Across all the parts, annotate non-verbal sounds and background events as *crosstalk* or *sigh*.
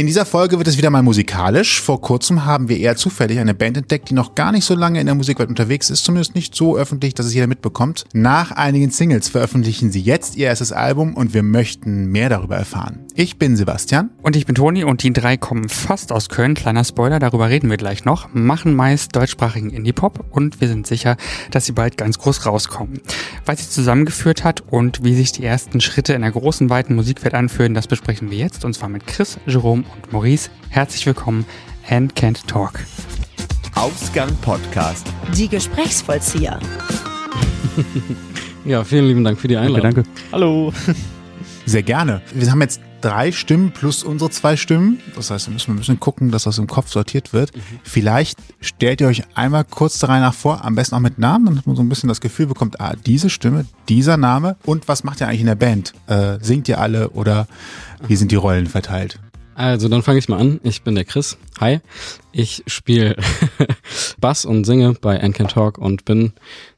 In dieser Folge wird es wieder mal musikalisch. Vor kurzem haben wir eher zufällig eine Band entdeckt, die noch gar nicht so lange in der Musikwelt unterwegs ist, zumindest nicht so öffentlich, dass es jeder mitbekommt. Nach einigen Singles veröffentlichen sie jetzt ihr erstes Album und wir möchten mehr darüber erfahren. Ich bin Sebastian. Und ich bin Toni und die drei kommen fast aus Köln. Kleiner Spoiler, darüber reden wir gleich noch. Machen meist deutschsprachigen Indie-Pop und wir sind sicher, dass sie bald ganz groß rauskommen. Was sie zusammengeführt hat und wie sich die ersten Schritte in der großen, weiten Musikwelt anfühlen, das besprechen wir jetzt und zwar mit Chris, Jerome und Maurice. Herzlich willkommen and Can't Talk. Ausgang Podcast. Die Gesprächsvollzieher. ja, vielen lieben Dank für die Einladung. Danke, danke. Hallo. Sehr gerne. Wir haben jetzt drei Stimmen plus unsere zwei Stimmen. Das heißt, wir müssen ein bisschen gucken, dass das im Kopf sortiert wird. Mhm. Vielleicht stellt ihr euch einmal kurz der Reihe nach vor, am besten auch mit Namen, damit man so ein bisschen das Gefühl bekommt, ah, diese Stimme, dieser Name und was macht ihr eigentlich in der Band? Äh, singt ihr alle oder wie sind die Rollen verteilt? Also dann fange ich mal an. Ich bin der Chris. Hi. Ich spiele *laughs* Bass und singe bei Can Talk und bin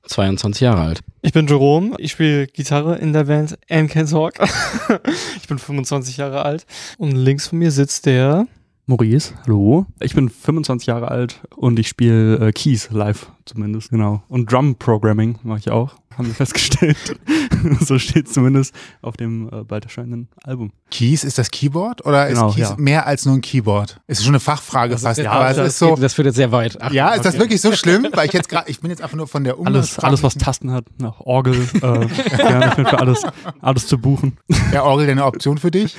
22 Jahre alt. Ich bin Jerome. Ich spiele Gitarre in der Band Can Talk. *laughs* ich bin 25 Jahre alt. Und links von mir sitzt der Maurice, hallo. Ich bin 25 Jahre alt und ich spiele äh, Keys live zumindest, genau. Und Drum Programming mache ich auch, haben wir festgestellt. *laughs* *laughs* so steht zumindest auf dem äh, bald erscheinenden Album. Keys ist das Keyboard oder genau, ist Keys ja. mehr als nur ein Keyboard? Ist schon eine Fachfrage also, fast. Ja, aber das, ist so, das führt jetzt sehr weit. Ach, ja, ist okay. das wirklich so schlimm? *laughs* Weil ich jetzt gerade, ich bin jetzt einfach nur von der Alles, alles was Tasten hat, nach Orgel, äh, *laughs* gerne, für alles, alles zu buchen. Ja, Orgel denn eine Option für dich?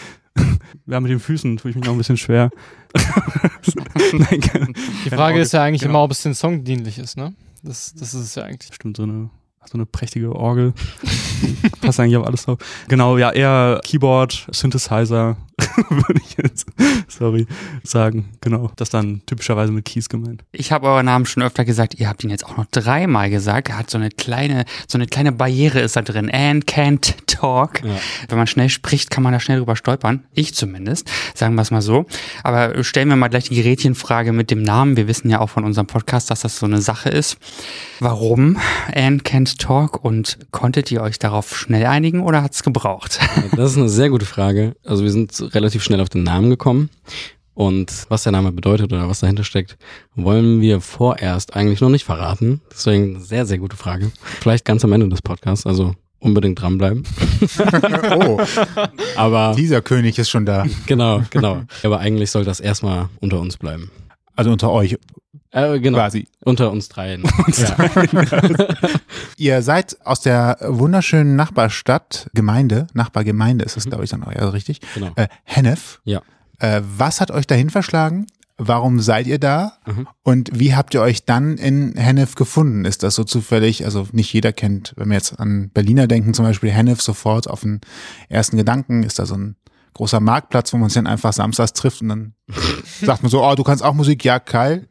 Ja, mit den Füßen tue ich mich noch ein bisschen schwer. Nein, keine, Die Frage ist ja eigentlich genau. immer, ob es den Song dienlich ist, ne? Das, das ist es ja eigentlich. Stimmt, so eine so eine prächtige Orgel. *laughs* Passt eigentlich auf alles drauf. Genau, ja, eher Keyboard, Synthesizer, *laughs* würde ich jetzt, sorry, sagen. Genau, das dann typischerweise mit Keys gemeint. Ich habe euren Namen schon öfter gesagt, ihr habt ihn jetzt auch noch dreimal gesagt. Er hat so eine kleine, so eine kleine Barriere ist da drin. And can't talk. Ja. Wenn man schnell spricht, kann man da schnell drüber stolpern. Ich zumindest, sagen wir es mal so. Aber stellen wir mal gleich die Gerätchenfrage mit dem Namen. Wir wissen ja auch von unserem Podcast, dass das so eine Sache ist. Warum And can't talk und konntet ihr euch darauf schnell einigen oder hat es gebraucht? *laughs* Das ist eine sehr gute Frage. Also wir sind relativ schnell auf den Namen gekommen. Und was der Name bedeutet oder was dahinter steckt, wollen wir vorerst eigentlich noch nicht verraten. Deswegen sehr, sehr gute Frage. Vielleicht ganz am Ende des Podcasts, also unbedingt dranbleiben. *laughs* oh, aber dieser König ist schon da. Genau, genau. Aber eigentlich soll das erstmal unter uns bleiben. Also unter euch. Äh, genau. Quasi. Unter uns dreien. *laughs* *laughs* Ihr seid aus der wunderschönen Nachbarstadt, Gemeinde, Nachbargemeinde ist es, mhm. glaube ich, dann auch ja, richtig. Genau. Äh, Hennef. Ja. Äh, was hat euch dahin verschlagen? Warum seid ihr da? Mhm. Und wie habt ihr euch dann in Hennef gefunden? Ist das so zufällig? Also nicht jeder kennt, wenn wir jetzt an Berliner denken, zum Beispiel Hennef sofort auf den ersten Gedanken. Ist da so ein großer Marktplatz, wo man sich dann einfach samstags trifft und dann *laughs* sagt man so, oh, du kannst auch Musik, ja, geil.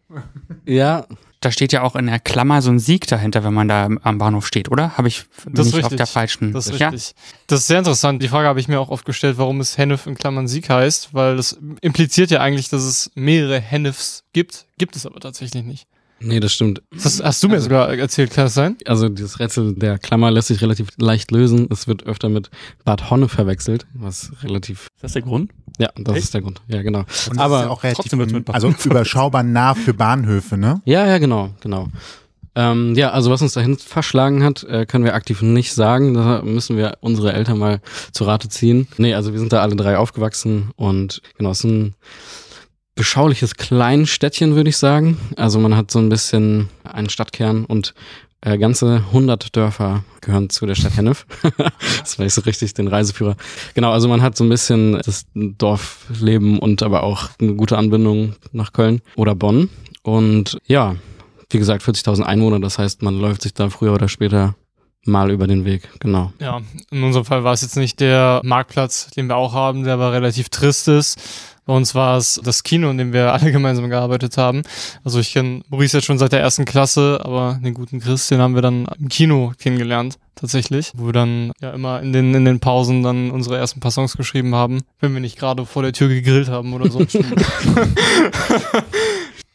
Ja. Da steht ja auch in der Klammer so ein Sieg dahinter, wenn man da am Bahnhof steht, oder? Habe ich das nicht richtig. auf der falschen. Das ist ja? richtig. Das ist sehr interessant. Die Frage habe ich mir auch oft gestellt, warum es Hennef in Klammern Sieg heißt, weil das impliziert ja eigentlich, dass es mehrere Hennefs gibt. Gibt es aber tatsächlich nicht. Nee, das stimmt. Das hast du mir also, sogar erzählt, kann das sein? Also dieses Rätsel der Klammer lässt sich relativ leicht lösen. Es wird öfter mit Bad Honne verwechselt, was relativ... Ist das der Grund? Ja, das Echt? ist der Grund. Ja, genau. Und Aber ja auch relativ, mit also überschaubar nah für Bahnhöfe, ne? Ja, ja, genau, genau. Ähm, ja, also was uns dahin verschlagen hat, äh, können wir aktiv nicht sagen. Da müssen wir unsere Eltern mal zu Rate ziehen. Nee, also wir sind da alle drei aufgewachsen und genau, beschauliches Kleinstädtchen, würde ich sagen. Also man hat so ein bisschen einen Stadtkern und äh, ganze 100 Dörfer gehören zu der Stadt Hennef. *laughs* das war nicht so richtig den Reiseführer. Genau, also man hat so ein bisschen das Dorfleben und aber auch eine gute Anbindung nach Köln oder Bonn. Und ja, wie gesagt, 40.000 Einwohner, das heißt, man läuft sich da früher oder später mal über den Weg, genau. Ja, in unserem Fall war es jetzt nicht der Marktplatz, den wir auch haben, der aber relativ trist ist. Bei uns war es das Kino, in dem wir alle *laughs* gemeinsam gearbeitet haben. Also ich kenne Maurice jetzt schon seit der ersten Klasse, aber den guten Chris, den haben wir dann im Kino kennengelernt, tatsächlich. Wo wir dann ja immer in den, in den Pausen dann unsere ersten paar Songs geschrieben haben, wenn wir nicht gerade vor der Tür gegrillt haben oder so. *laughs* *laughs*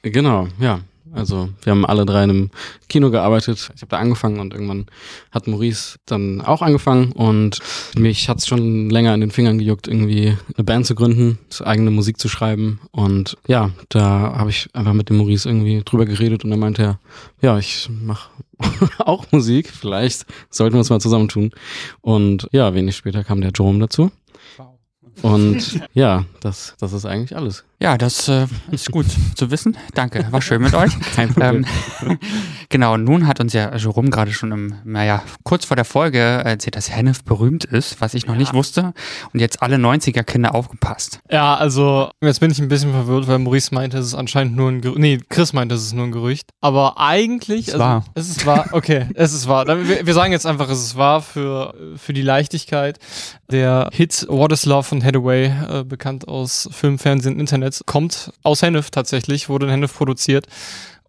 genau, ja. Also wir haben alle drei in einem Kino gearbeitet. Ich habe da angefangen und irgendwann hat Maurice dann auch angefangen und mich hat's schon länger in den Fingern gejuckt, irgendwie eine Band zu gründen, eigene Musik zu schreiben. Und ja, da habe ich einfach mit dem Maurice irgendwie drüber geredet und er meinte er, ja, ich mache *laughs* auch Musik, vielleicht sollten wir uns mal zusammentun. Und ja, wenig später kam der Jerome dazu. Und ja, das, das ist eigentlich alles. Ja, das äh, ist gut zu wissen. Danke, war schön mit euch. *laughs* Kein Problem. Ähm, *laughs* genau, nun hat uns ja Jerome gerade schon im, naja, kurz vor der Folge erzählt, dass Hennef berühmt ist, was ich noch nicht wusste. Und jetzt alle 90er-Kinder aufgepasst. Ja, also jetzt bin ich ein bisschen verwirrt, weil Maurice meinte, es ist anscheinend nur ein Gerücht. Nee, Chris meinte, es ist nur ein Gerücht. Aber eigentlich. Es also, war. Es ist wahr. Okay, es ist wahr. Wir, wir sagen jetzt einfach, es ist wahr für, für die Leichtigkeit. Der Hit What is Love von Hathaway, äh, bekannt aus Film, Fernsehen, Internet, kommt aus Hennef tatsächlich, wurde in Hennef produziert.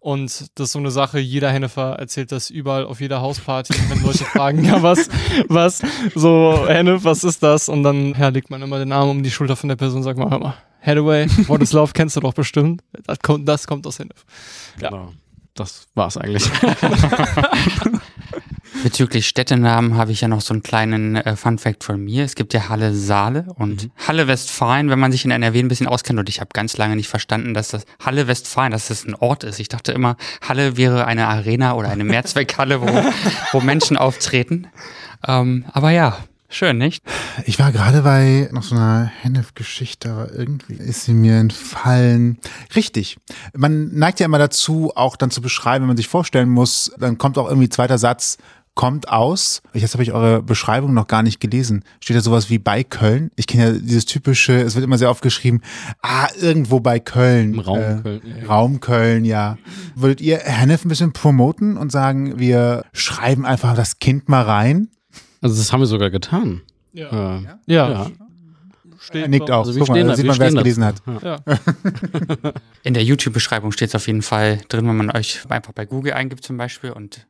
Und das ist so eine Sache, jeder Hennefer erzählt das überall auf jeder Hausparty, wenn Leute fragen, *laughs* ja, was, was, so, Hennef, was ist das? Und dann, ja, legt man immer den Arm um die Schulter von der Person und sagt mal, hör mal, Hathaway, What is Love kennst du doch bestimmt. Das kommt, das kommt aus Hennef. Genau. Das war's eigentlich. *laughs* *laughs* Bezüglich Städtenamen habe ich ja noch so einen kleinen äh, Fun-Fact von mir. Es gibt ja Halle Saale und Halle Westfalen, wenn man sich in NRW ein bisschen auskennt. Und ich habe ganz lange nicht verstanden, dass das Halle Westfalen, dass das ein Ort ist. Ich dachte immer, Halle wäre eine Arena oder eine Mehrzweckhalle, wo, wo Menschen auftreten. Ähm, aber ja, schön, nicht? Ich war gerade bei noch so einer Hennef-Geschichte, aber irgendwie ist sie mir entfallen. Richtig. Man neigt ja immer dazu, auch dann zu beschreiben, wenn man sich vorstellen muss, dann kommt auch irgendwie zweiter Satz, kommt aus. Jetzt habe ich eure Beschreibung noch gar nicht gelesen. Steht da sowas wie bei Köln? Ich kenne ja dieses typische, es wird immer sehr oft geschrieben, ah, irgendwo bei Köln. Im Raum Äh, Köln, ja. Raum Köln, ja. Würdet ihr Hennef ein bisschen promoten und sagen, wir schreiben einfach das Kind mal rein? Also das haben wir sogar getan. Ja. Äh, Ja. Ja. Steht Er nickt auch. Also Guck mal, da sieht man, wer es gelesen hat. Ja. In der YouTube-Beschreibung steht es auf jeden Fall drin, wenn man euch einfach bei Google eingibt zum Beispiel. Und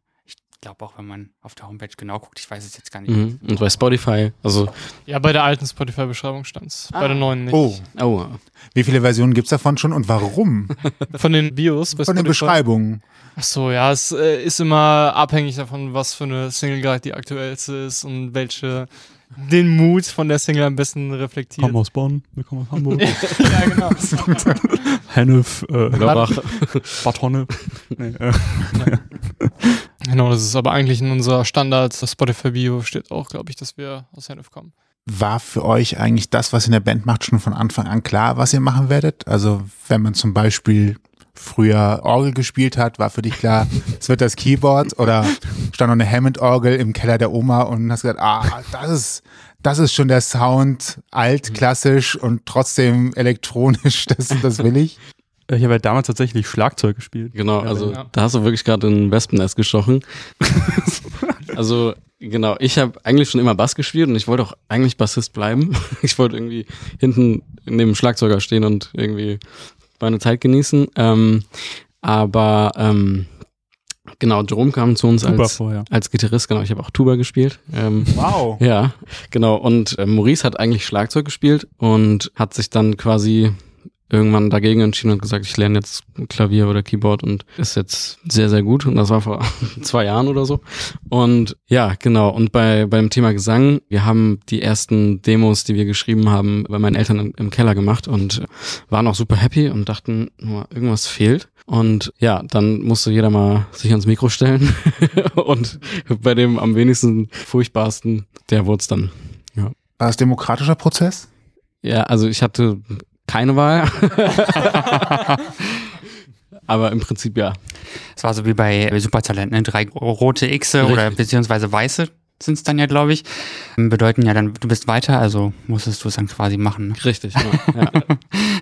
ich glaube auch, wenn man auf der Homepage genau guckt, ich weiß es jetzt gar nicht. Mhm. Und bei Spotify, also, ja, bei der alten Spotify-Beschreibung stand's. Bei der neuen nicht. Oh, oh, wie viele Versionen gibt's davon schon und warum? Von den Bios. bei Von den Spotify. Beschreibungen. Ach so, ja, es äh, ist immer abhängig davon, was für eine Single gerade die aktuellste ist und welche den Mut von der Single am besten reflektiert. Kommen aus Bonn, wir kommen aus Hamburg. *laughs* ja, genau. *laughs* Hennef, äh. Bad Honne. Nee, äh, *laughs* genau, das ist aber eigentlich in unserer Standard Spotify Bio steht auch, glaube ich, dass wir aus Hennef kommen. War für euch eigentlich das, was ihr in der Band macht, schon von Anfang an klar, was ihr machen werdet? Also wenn man zum Beispiel früher Orgel gespielt hat, war für dich klar, es wird das Keyboard oder stand noch eine Hammond-Orgel im Keller der Oma und hast gesagt, ah, das ist, das ist schon der Sound, alt, klassisch und trotzdem elektronisch, das, das will ich. ich habe ja damals tatsächlich Schlagzeug gespielt. Genau, also Ja. da hast du wirklich gerade in ein Wespennest gestochen. *laughs* also genau, ich habe eigentlich schon immer Bass gespielt und ich wollte auch eigentlich Bassist bleiben. *laughs* Ich wollte irgendwie hinten neben dem Schlagzeuger stehen und irgendwie meine Zeit genießen. Ähm, aber ähm, genau, Jerome kam zu uns Tuba als, vorher. als Gitarrist, genau, ich habe auch Tuba gespielt. Ähm, Wow. *laughs* ja, genau. Und äh, Maurice hat eigentlich Schlagzeug gespielt und hat sich dann quasi irgendwann dagegen entschieden und gesagt, ich lerne jetzt Klavier oder Keyboard und ist jetzt sehr, sehr gut. Und das war vor *laughs* zwei Jahren oder so. Und ja, genau. Und bei beim Thema Gesang, wir haben die ersten Demos, die wir geschrieben haben, bei meinen Eltern im, im Keller gemacht und waren auch super happy und dachten, nur irgendwas fehlt. Und ja, dann musste jeder mal sich ans Mikro stellen. *laughs* und bei dem am wenigsten furchtbarsten, der wurde es dann. War das demokratischer Prozess? Ja, also ich hatte keine Wahl. *laughs* Aber im Prinzip ja. Es war so wie bei Supertalent, ne? Drei rote Xe oder beziehungsweise weiße sind es dann ja, glaube ich. Bedeuten ja dann, du bist weiter, also musstest du es dann quasi machen. Ne? Richtig. Ja. ja.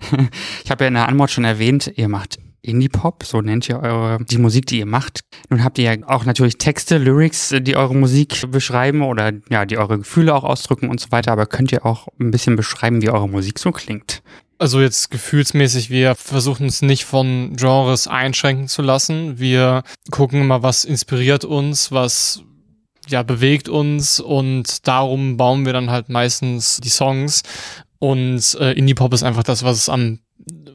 *laughs* Ich habe ja in der Anmod schon erwähnt, ihr macht Indie-Pop, so nennt ihr eure, die Musik, die ihr macht. Nun habt ihr ja auch natürlich Texte, Lyrics, die eure Musik beschreiben oder ja, die eure Gefühle auch ausdrücken und so weiter, aber könnt ihr auch ein bisschen beschreiben, wie eure Musik so klingt? Also jetzt gefühlsmäßig, wir versuchen uns nicht von Genres einschränken zu lassen. Wir gucken immer, was inspiriert uns, was ja bewegt uns und darum bauen wir dann halt meistens die Songs. Und äh, Indie Pop ist einfach das, was es am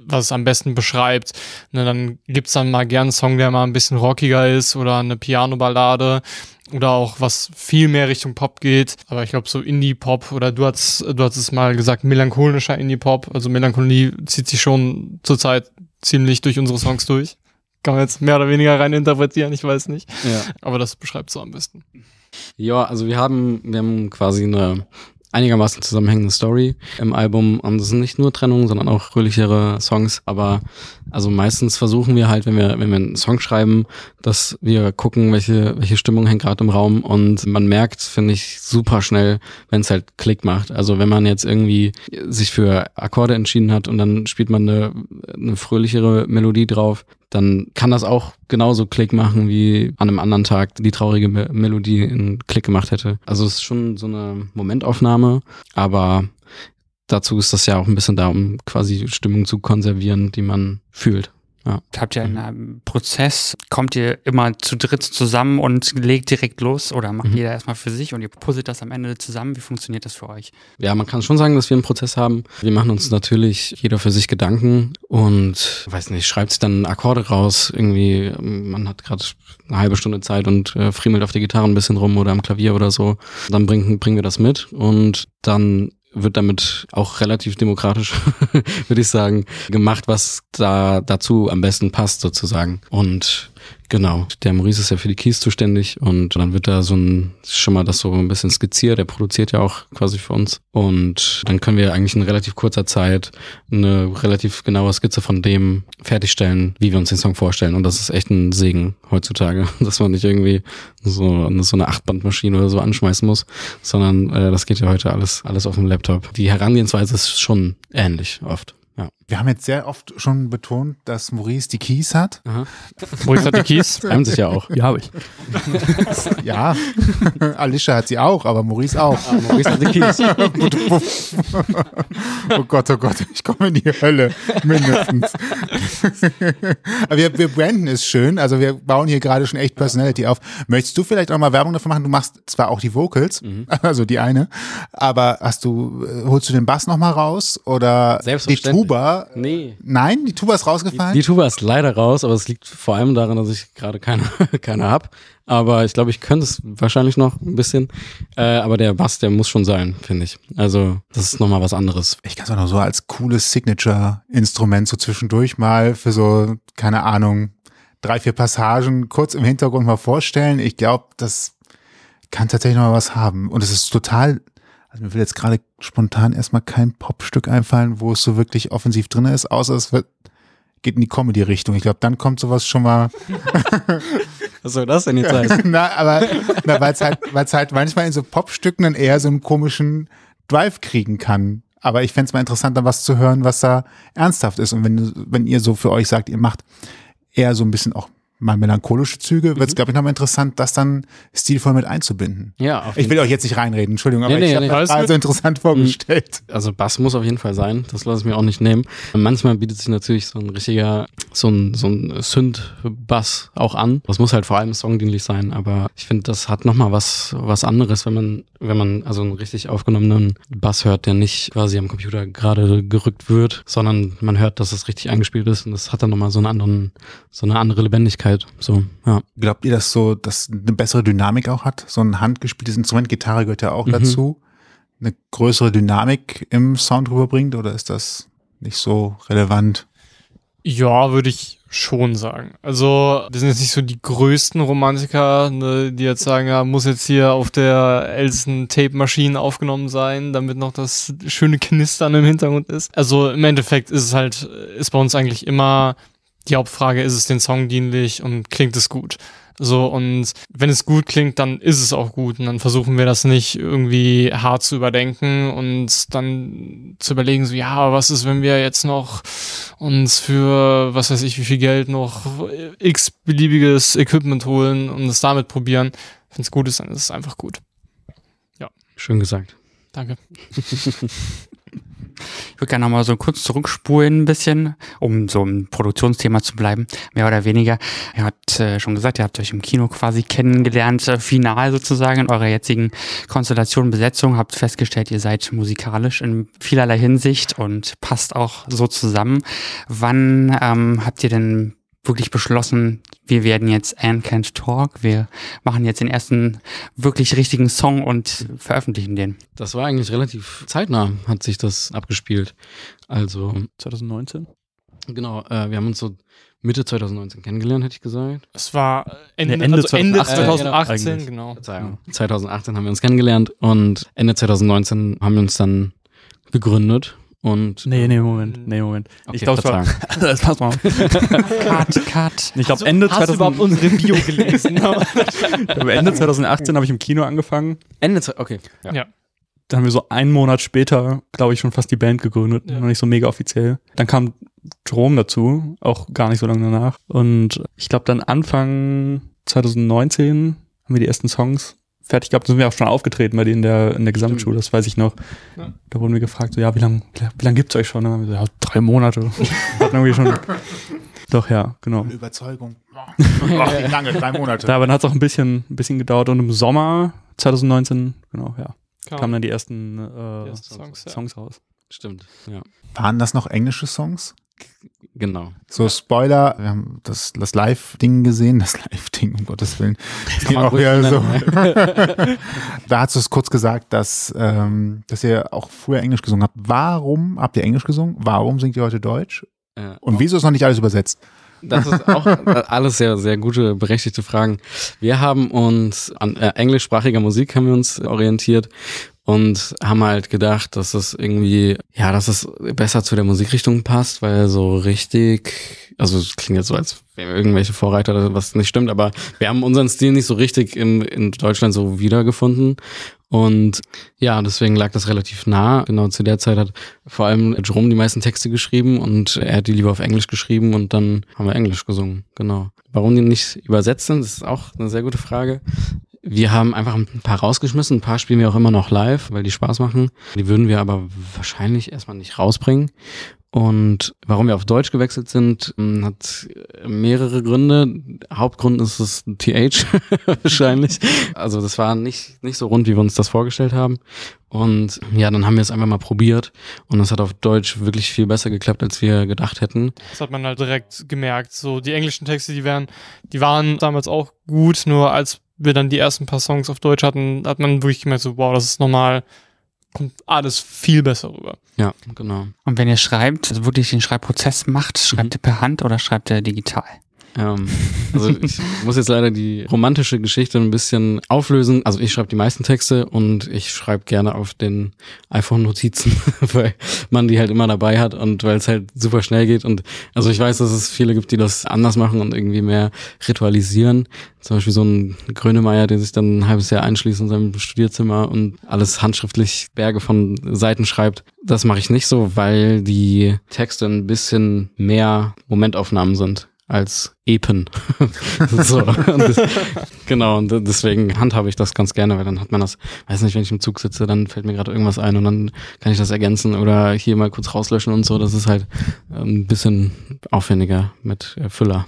was es am besten beschreibt. Ne, dann gibt's dann mal gern einen Song, der mal ein bisschen rockiger ist oder eine Piano-Ballade oder auch was viel mehr Richtung Pop geht. Aber ich glaube so Indie-Pop oder du hast, du hast es mal gesagt, melancholischer Indie-Pop. Also Melancholie zieht sich schon zurzeit ziemlich durch unsere Songs durch. Kann man jetzt mehr oder weniger rein interpretieren, ich weiß nicht. Ja. Aber das beschreibt so am besten. Ja, also wir haben, wir haben quasi eine einigermaßen zusammenhängende Story im Album. Und das sind nicht nur Trennungen, sondern auch fröhlichere Songs. Aber also meistens versuchen wir halt, wenn wir, wenn wir einen Song schreiben, dass wir gucken, welche, welche Stimmung hängt gerade im Raum. Und man merkt, finde ich, super schnell, wenn es halt Klick macht. Also wenn man jetzt irgendwie sich für Akkorde entschieden hat und dann spielt man eine, eine fröhlichere Melodie drauf, dann kann das auch genauso Klick machen, wie an einem anderen Tag die traurige Me Melodie in Klick gemacht hätte. Also es ist schon so eine Momentaufnahme, aber dazu ist das ja auch ein bisschen da, um quasi Stimmung zu konservieren, die man fühlt. Ja. Habt ihr einen Prozess, kommt ihr immer zu dritt zusammen und legt direkt los oder macht Mhm. jeder erstmal für sich und ihr puzzelt das am Ende zusammen? Wie funktioniert das für euch? Ja, man kann schon sagen, dass wir einen Prozess haben. Wir machen uns natürlich jeder für sich Gedanken und weiß nicht, schreibt sich dann Akkorde raus. Irgendwie, man hat gerade eine halbe Stunde Zeit und äh, friemelt auf der Gitarre ein bisschen rum oder am Klavier oder so. Dann bringen, bringen wir das mit und dann wird damit auch relativ demokratisch, *laughs* würde ich sagen, gemacht, was da dazu am besten passt sozusagen. Und genau, der Maurice ist ja für die Keys zuständig und dann wird da so ein, schon mal das so ein bisschen skizziert. Der produziert ja auch quasi für uns. Und dann können wir eigentlich in relativ kurzer Zeit eine relativ genaue Skizze von dem fertigstellen, wie wir uns den Song vorstellen. Und das ist echt ein Segen heutzutage, *laughs* dass man nicht irgendwie so, so eine Achtbandmaschine oder so anschmeißen muss, sondern äh, das geht ja heute alles, alles auf dem Laptop. Die Herangehensweise ist schon ähnlich oft. Ja. Wir haben jetzt sehr oft schon betont, dass Maurice die Keys hat. Maurice hat die Keys. *laughs* Reimt sich ja auch. Ja, habe ich. *laughs* Ja, *laughs* Alicia hat sie auch, aber Maurice auch. Maurice hat die Keys. oh Gott, oh Gott, ich komme in die Hölle, mindestens. aber wir, wir branden es schön, also wir bauen hier gerade schon echt Personality auf. Möchtest du vielleicht auch mal Werbung dafür machen? Du machst zwar auch die Vocals, also die eine, aber hast du, äh, holst du den Bass nochmal raus oder die Selbstverständlich. Tuba? Nee. Nein, die Tuba ist rausgefallen? Die Tuba ist leider raus, aber es liegt vor allem daran, dass ich gerade keine, *laughs* keine hab. Aber ich glaube, ich könnte es wahrscheinlich noch ein bisschen. Äh, aber der Bass, der muss schon sein, finde ich. Also, das ist nochmal was anderes. ich kann es auch noch so als cooles Signature-Instrument so zwischendurch mal für so, keine Ahnung, drei, vier Passagen kurz im Hintergrund mal vorstellen. Ich glaube, das kann tatsächlich noch mal was haben. Und es ist total, also mir will jetzt gerade spontan erstmal kein Popstück einfallen, wo es so wirklich offensiv drin ist, außer es wird, geht in die Comedy-Richtung. Ich glaube, dann kommt sowas schon mal *laughs* Was soll das denn jetzt heißen? *laughs* na, aber na, weil es halt, weil's halt manchmal in so Popstücken dann eher so einen komischen Drive kriegen kann. Aber ich fänd's mal interessant, dann was zu hören, was da ernsthaft ist. Und wenn, wenn ihr so für euch sagt, ihr macht eher so ein bisschen auch mal melancholische Züge, wird's glaube ich, nochmal interessant, das dann stilvoll mit einzubinden. Ja, auf Ich will euch jetzt nicht reinreden, Entschuldigung, aber Nee, nee, ich habe nee. das so interessant vorgestellt. Also Bass muss auf jeden Fall sein, das lasse ich mir auch nicht nehmen. Manchmal bietet sich natürlich so ein richtiger, so ein, so ein Synth-Bass auch an. Das muss halt vor allem songdienlich sein, aber ich finde, das hat nochmal was, was anderes, wenn man, wenn man also einen richtig aufgenommenen Bass hört, der nicht quasi am Computer gerade gerückt wird, sondern man hört, dass es richtig eingespielt ist und das hat dann nochmal so einen anderen, so eine andere Lebendigkeit. So, ja. Glaubt ihr, dass so, dass eine bessere Dynamik auch hat? So ein handgespieltes Instrument, Gitarre gehört ja auch Mhm. dazu. Eine größere Dynamik im Sound rüberbringt oder ist das nicht so relevant? Ja, würde ich schon sagen. Also, wir sind jetzt nicht so die größten Romantiker, ne, die jetzt sagen, ja, muss jetzt hier auf der ältesten Tape-Maschine aufgenommen sein, damit noch das schöne Knistern im Hintergrund ist. Also im Endeffekt ist es halt, ist bei uns eigentlich immer die Hauptfrage, ist es den Song dienlich und klingt es gut? So, und wenn es gut klingt, dann ist es auch gut. Und dann versuchen wir das nicht irgendwie hart zu überdenken und dann zu überlegen, so, ja, was ist, wenn wir jetzt noch uns für, was weiß ich, wie viel Geld noch x beliebiges Equipment holen und es damit probieren. Wenn es gut ist, dann ist es einfach gut. Schön gesagt. Danke. *laughs* Ich würde gerne nochmal so kurz zurückspulen ein bisschen, um so im Produktionsthema zu bleiben, mehr oder weniger. Ihr habt äh, schon gesagt, ihr habt euch im Kino quasi kennengelernt, äh, final sozusagen in eurer jetzigen Konstellation, Besetzung, habt festgestellt, ihr seid musikalisch in vielerlei Hinsicht und passt auch so zusammen. Wann ähm, habt ihr denn wirklich beschlossen, wir werden jetzt Anne Can't Talk, wir machen jetzt den ersten wirklich richtigen Song und veröffentlichen den. Das war eigentlich relativ zeitnah, hat sich das abgespielt. Also, 2019? genau, äh, wir haben uns so Mitte 2019 kennengelernt, hätte ich gesagt. Es war Ende, Nee, Ende also Ende 2018, 2018, eigentlich. genau. Verzeihung. 2018 haben wir uns kennengelernt und Ende 2019 haben wir uns dann gegründet und Nee, nee, Moment. Nee, Moment. Okay, ich glaube, es war. *laughs* das passt mal. Cut, cut. Ich glaube, Ende, Hast du überhaupt 2000, unsere Bio gelesen? aber *laughs* Ende 2018 habe ich im Kino angefangen. Ende, okay. Ja. Ja. Dann haben wir so einen Monat später, glaube ich, schon fast die Band gegründet. Ja. Noch nicht so mega offiziell. Dann kam Jerome dazu, auch gar nicht so lange danach. Und ich glaube, dann Anfang 2019 haben wir die ersten Songs fertig gehabt. Da sind wir auch schon aufgetreten bei denen in der, in der Gesamtschule, das weiß ich noch. Ja. Da wurden wir gefragt, so, ja, wie lange wie lang gibt's euch schon? Dann haben wir so, ja, drei Monate. *laughs* Hatten irgendwie schon. Doch, ja, genau. Überzeugung. *laughs* Oh, wie lange, drei Monate. Da, aber dann hat es auch ein bisschen, ein bisschen gedauert und im Sommer 2019, genau, ja, Kam. kamen dann die ersten, äh, Die ersten Songs, Songs, ja. raus. Stimmt, ja. Waren das noch englische Songs? Genau. So Spoiler, wir haben das, das Live-Ding gesehen, das Live-Ding, um Gottes Willen. Das ging auch wieder so. nennen, *laughs* da hast du es kurz gesagt, dass, ähm, dass ihr auch früher Englisch gesungen habt. Warum habt ihr Englisch gesungen? Warum singt ihr heute Deutsch? Ja. Und wieso ist noch nicht alles übersetzt? Das ist auch *laughs* alles sehr, sehr gute, berechtigte Fragen. Wir haben uns an äh, englischsprachiger Musik haben wir uns orientiert und haben halt gedacht, dass es irgendwie, ja, dass es besser zu der Musikrichtung passt, weil so richtig, also es klingt jetzt so, als wären irgendwelche Vorreiter, was nicht stimmt, aber wir haben unseren Stil nicht so richtig in, in Deutschland so wiedergefunden. Und ja, deswegen lag das relativ nah. Genau zu der Zeit hat vor allem Jerome die meisten Texte geschrieben und er hat die lieber auf Englisch geschrieben und dann haben wir Englisch gesungen. Genau. Warum die nicht übersetzt sind, ist auch eine sehr gute Frage. Wir haben einfach ein paar rausgeschmissen, ein paar spielen wir auch immer noch live, weil die Spaß machen. Die würden wir aber wahrscheinlich erstmal nicht rausbringen. Und warum wir auf Deutsch gewechselt sind, mh, hat mehrere Gründe. Hauptgrund ist es TH *laughs* wahrscheinlich. Also das war nicht, nicht so rund, wie wir uns das vorgestellt haben. Und ja, dann haben wir es einfach mal probiert und es hat auf Deutsch wirklich viel besser geklappt, als wir gedacht hätten. Das hat man halt direkt gemerkt. So, die englischen Texte, die wären, die waren damals auch gut, nur als wir dann die ersten paar Songs auf Deutsch hatten, hat man wirklich gemerkt, so, wow, das ist nochmal, kommt alles viel besser rüber. Ja, genau. Und wenn ihr schreibt, also wirklich den Schreibprozess macht, schreibt Mhm. ihr per Hand oder schreibt ihr digital? Ähm, also ich *laughs* muss jetzt leider die romantische Geschichte ein bisschen auflösen. Also ich schreibe die meisten Texte und ich schreibe gerne auf den iPhone-Notizen, *laughs* weil man die halt immer dabei hat und weil es halt super schnell geht. Und also ich weiß, dass es viele gibt, die das anders machen und irgendwie mehr ritualisieren. Zum Beispiel so ein Grönemeyer, der sich dann ein halbes Jahr einschließt in seinem Studierzimmer und alles handschriftlich Berge von Seiten schreibt. Das mache ich nicht so, weil die Texte ein bisschen mehr Momentaufnahmen sind als Epen. *laughs* so, und das, genau, und deswegen handhabe ich das ganz gerne, weil dann hat man das, weiß nicht, wenn ich im Zug sitze, dann fällt mir gerade irgendwas ein und dann kann ich das ergänzen oder hier mal kurz rauslöschen und so. Das ist halt ähm, ein bisschen aufwendiger mit Füller.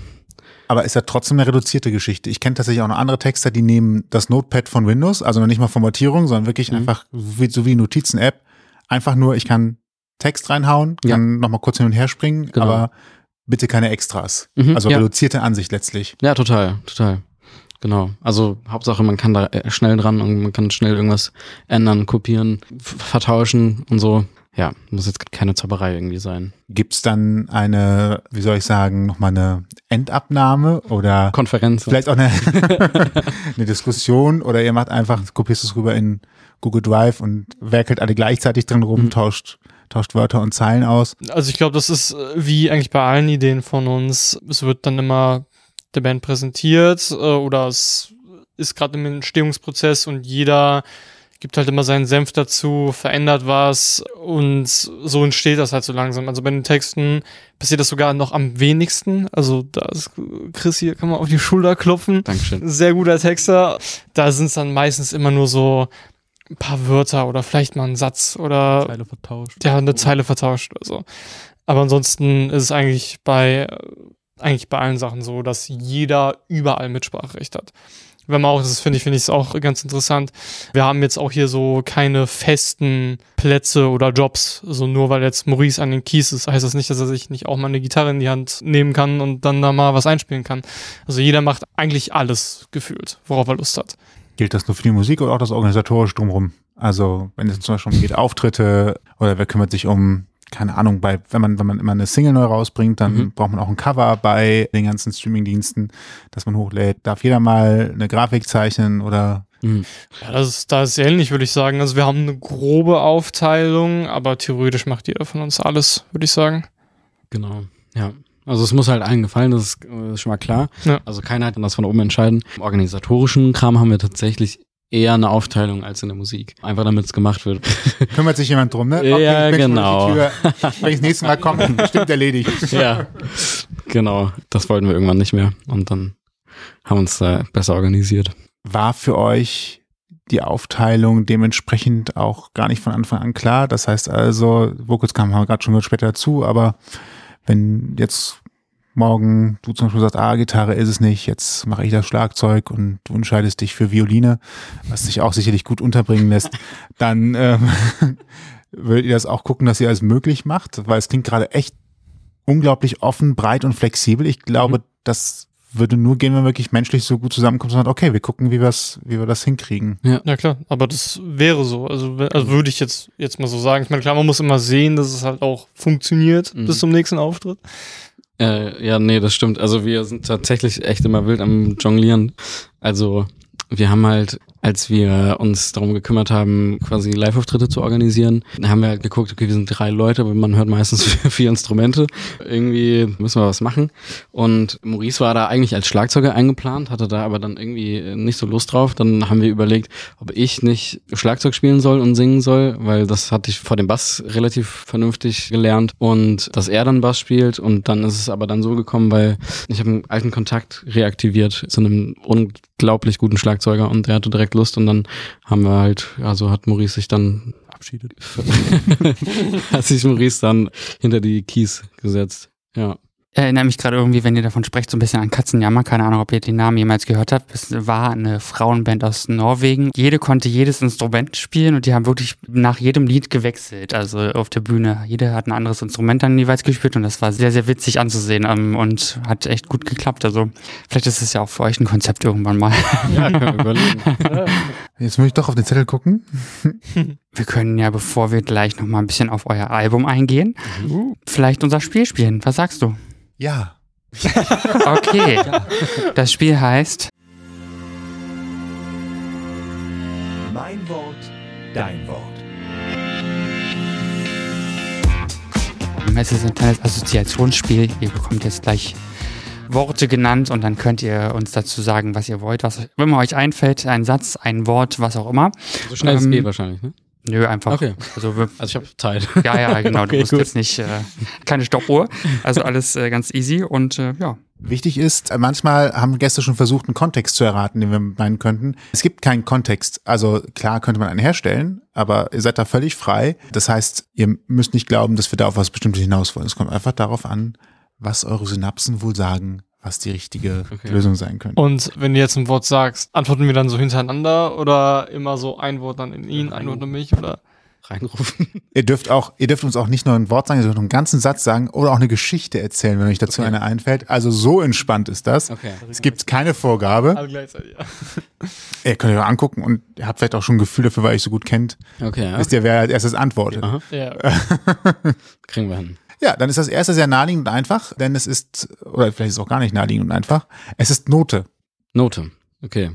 Aber ist ja trotzdem eine reduzierte Geschichte. Ich kenne tatsächlich auch noch andere Texter, die nehmen das Notepad von Windows, also noch nicht mal Formatierung, sondern wirklich Mhm. einfach so wie, so wie Notizen-App. Einfach nur, ich kann Text reinhauen, Ja. kann nochmal kurz hin und her springen, Genau. aber bitte keine Extras. Mhm, also ja. reduzierte Ansicht letztlich. Ja, total, total. Genau. Also Hauptsache, man kann da äh, schnell dran und man kann schnell irgendwas ändern, kopieren, vertauschen und so. Ja, muss jetzt keine Zauberei irgendwie sein. Gibt's dann eine, wie soll ich sagen, nochmal eine Endabnahme oder Konferenz. vielleicht auch eine, *laughs* *laughs* eine Diskussion oder ihr macht einfach, kopierst es rüber in Google Drive und werkelt alle gleichzeitig drin rum, Mhm. tauscht, tauscht Wörter und Zeilen aus. Also ich glaube, das ist äh, wie eigentlich bei allen Ideen von uns. Es wird dann immer der Band präsentiert äh, oder es ist gerade im Entstehungsprozess und jeder gibt halt immer seinen Senf dazu, verändert was und so entsteht das halt so langsam. Also bei den Texten passiert das sogar noch am wenigsten. Also da ist Chris hier, kann man auf die Schulter klopfen Dankeschön. sehr guter Texter. Da sind es dann meistens immer nur so ein paar Wörter oder vielleicht mal einen Satz oder Zeile vertauscht. ja, eine Zeile vertauscht oder so. Aber ansonsten ist es eigentlich bei, eigentlich bei allen Sachen so, dass jeder überall Mitspracherecht hat. Wenn man auch, das finde ich, finde ich es auch ganz interessant. Wir haben jetzt auch hier so keine festen Plätze oder Jobs. So nur weil jetzt Maurice an den Keys ist, heißt das nicht, dass er sich nicht auch mal eine Gitarre in die Hand nehmen kann und dann da mal was einspielen kann. Also jeder macht eigentlich alles gefühlt, worauf er Lust hat. Gilt das nur für die Musik oder auch das organisatorische drumherum? Also, wenn es zum Beispiel um geht, Auftritte oder wer kümmert sich um, keine Ahnung, bei, wenn man, wenn man immer eine Single neu rausbringt, dann Mhm. braucht man auch ein Cover bei den ganzen Streamingdiensten, dass man hochlädt. Darf jeder mal eine Grafik zeichnen oder Mhm. Ja, das ist, da ist ähnlich, würde ich sagen. Also wir haben eine grobe Aufteilung, aber theoretisch macht jeder von uns alles, würde ich sagen. Genau, ja. Also es muss halt allen gefallen, das ist, äh, ist schon mal klar. Ja. Also keiner kann das von oben entscheiden. Im organisatorischen Kram haben wir tatsächlich eher eine Aufteilung als in der Musik. Einfach damit es gemacht wird. *laughs* kümmert sich jemand drum, ne? Ja, bin schon genau. Wenn ich das nächste Mal komme, bestimmt *laughs* erledigt. ja, genau. Das wollten wir irgendwann nicht mehr. Und dann haben wir uns da besser organisiert. War für euch die Aufteilung dementsprechend auch gar nicht von Anfang an klar. Das heißt also, Vocals kamen wir gerade schon später dazu, aber wenn jetzt morgen du zum Beispiel sagst, ah, Gitarre ist es nicht, jetzt mache ich das Schlagzeug und du entscheidest dich für Violine, was sich auch sicherlich gut unterbringen lässt, *laughs* dann ähm, *laughs* würdet ihr das auch gucken, dass ihr alles möglich macht, weil es klingt gerade echt unglaublich offen, breit und flexibel. Ich glaube, das würde nur gehen, wenn man wirklich menschlich so gut zusammenkommt und sagt, okay, wir gucken, wie, wir's, wie wir das hinkriegen. Ja klar, aber das wäre so. Also, also würde ich jetzt, jetzt mal so sagen. Ich meine, klar, man muss immer sehen, dass es halt auch funktioniert Mhm. bis zum nächsten Auftritt. Äh, ja, nee, das stimmt. Also wir sind tatsächlich echt immer wild am Jonglieren. Also wir haben halt, als wir uns darum gekümmert haben, quasi Live-Auftritte zu organisieren, haben wir halt geguckt, okay, wir sind drei Leute, aber man hört meistens *laughs* vier Instrumente. Irgendwie müssen wir was machen. Und Maurice war da eigentlich als Schlagzeuger eingeplant, hatte da aber dann irgendwie nicht so Lust drauf. Dann haben wir überlegt, ob ich nicht Schlagzeug spielen soll und singen soll, weil das hatte ich vor dem Bass relativ vernünftig gelernt und dass er dann Bass spielt und dann ist es aber dann so gekommen, weil ich habe einen alten Kontakt reaktiviert zu einem unglaublich guten Schlagzeuger und der hatte direkt Lust und dann haben wir halt, also hat Maurice sich dann Verabschiedet. *laughs* hat sich Maurice dann hinter die Keys gesetzt. Ja. Erinnere mich gerade irgendwie, wenn ihr davon sprecht, so ein bisschen an Katzenjammer. Keine Ahnung, ob ihr den Namen jemals gehört habt. Es war eine Frauenband aus Norwegen. Jede konnte jedes Instrument spielen und die haben wirklich nach jedem Lied gewechselt. Also auf der Bühne. Jeder hat ein anderes Instrument dann jeweils gespielt und das war sehr, sehr witzig anzusehen ähm, und hat echt gut geklappt. Also vielleicht ist es ja auch für euch ein Konzept irgendwann mal. Ja, können wir überlegen. *laughs* Jetzt muss ich doch auf den Zettel gucken. *laughs* Wir können ja, bevor wir gleich nochmal ein bisschen auf euer Album eingehen, vielleicht unser Spiel spielen. Was sagst du? Ja. Okay. *laughs* Das Spiel heißt Mein Wort, dein Wort. Es ist ein kleines Assoziationsspiel. Ihr bekommt jetzt gleich Worte genannt und dann könnt ihr uns dazu sagen, was ihr wollt, was immer euch einfällt, ein Satz, ein Wort, was auch immer. So schnell es Ähm, geht wahrscheinlich, ne? Nö, einfach. Okay. Also wir, Also ich habe Zeit. ja, ja, *laughs* genau. Okay, du musst gut. jetzt nicht äh, keine Stoppuhr. Also alles äh, ganz easy und äh, ja. Wichtig ist, äh, manchmal haben Gäste schon versucht, einen Kontext zu erraten, den wir meinen könnten. Es gibt keinen Kontext. Also klar könnte man einen herstellen, aber ihr seid da völlig frei. Das heißt, ihr müsst nicht glauben, dass wir da auf was Bestimmtes hinaus wollen. Es kommt einfach darauf an, was eure Synapsen wohl sagen, was die richtige *laughs* Okay. Lösung sein könnte. Und wenn du jetzt ein Wort sagst, antworten wir dann so hintereinander oder immer so ein Wort dann in ihn, ein Wort in mich oder? Reinrufen. *laughs* Ihr dürft auch, ihr dürft uns auch nicht nur ein Wort sagen, ihr dürft einen ganzen Satz sagen oder auch eine Geschichte erzählen, wenn euch dazu Okay. eine einfällt. Also so entspannt ist das. Okay. Es gibt keine Vorgabe. Alle gleichzeitig, ja. *laughs* Ihr könnt euch auch angucken und ihr habt vielleicht auch schon ein Gefühl dafür, weil ihr euch so gut kennt. Okay, ja. Wisst ihr, wer als erstes antwortet. Aha. ja. Kriegen wir hin. Ja, dann ist das erste sehr naheliegend und einfach, denn es ist, oder vielleicht ist es auch gar nicht naheliegend und einfach, es ist Note. Note. Okay.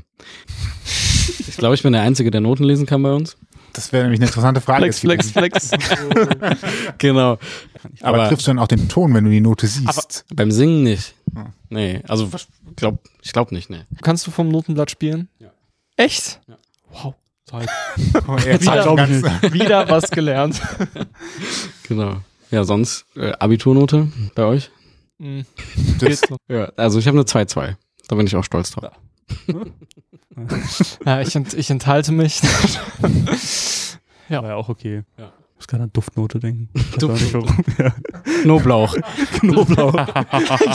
Ich glaube, ich bin der Einzige, der Noten lesen kann bei uns. Das wäre nämlich eine interessante Frage. Flex, flex, flex. *laughs* Genau. Aber, Aber- triffst du dann auch den Ton, wenn du die Note siehst? Beim Singen nicht. Hm. Nee, also glaub, ich glaube nicht, nee. Kannst du vom Notenblatt spielen? Ja. Echt? Ja. Wow. Oh, *laughs* er Wieder, wieder was gelernt. *laughs* Genau. Ja, sonst äh, Abiturnote bei euch? Hm. *laughs* das. Ja, also ich habe eine 2-2. Da bin ich auch stolz drauf. Ja, *laughs* ich, ent, ich enthalte mich. *laughs* Ja. War ja auch okay. Ja. Ich muss gerade an Duftnote denken. *laughs* Warum. *laughs* Ja. Knoblauch. *laughs* Knoblauch.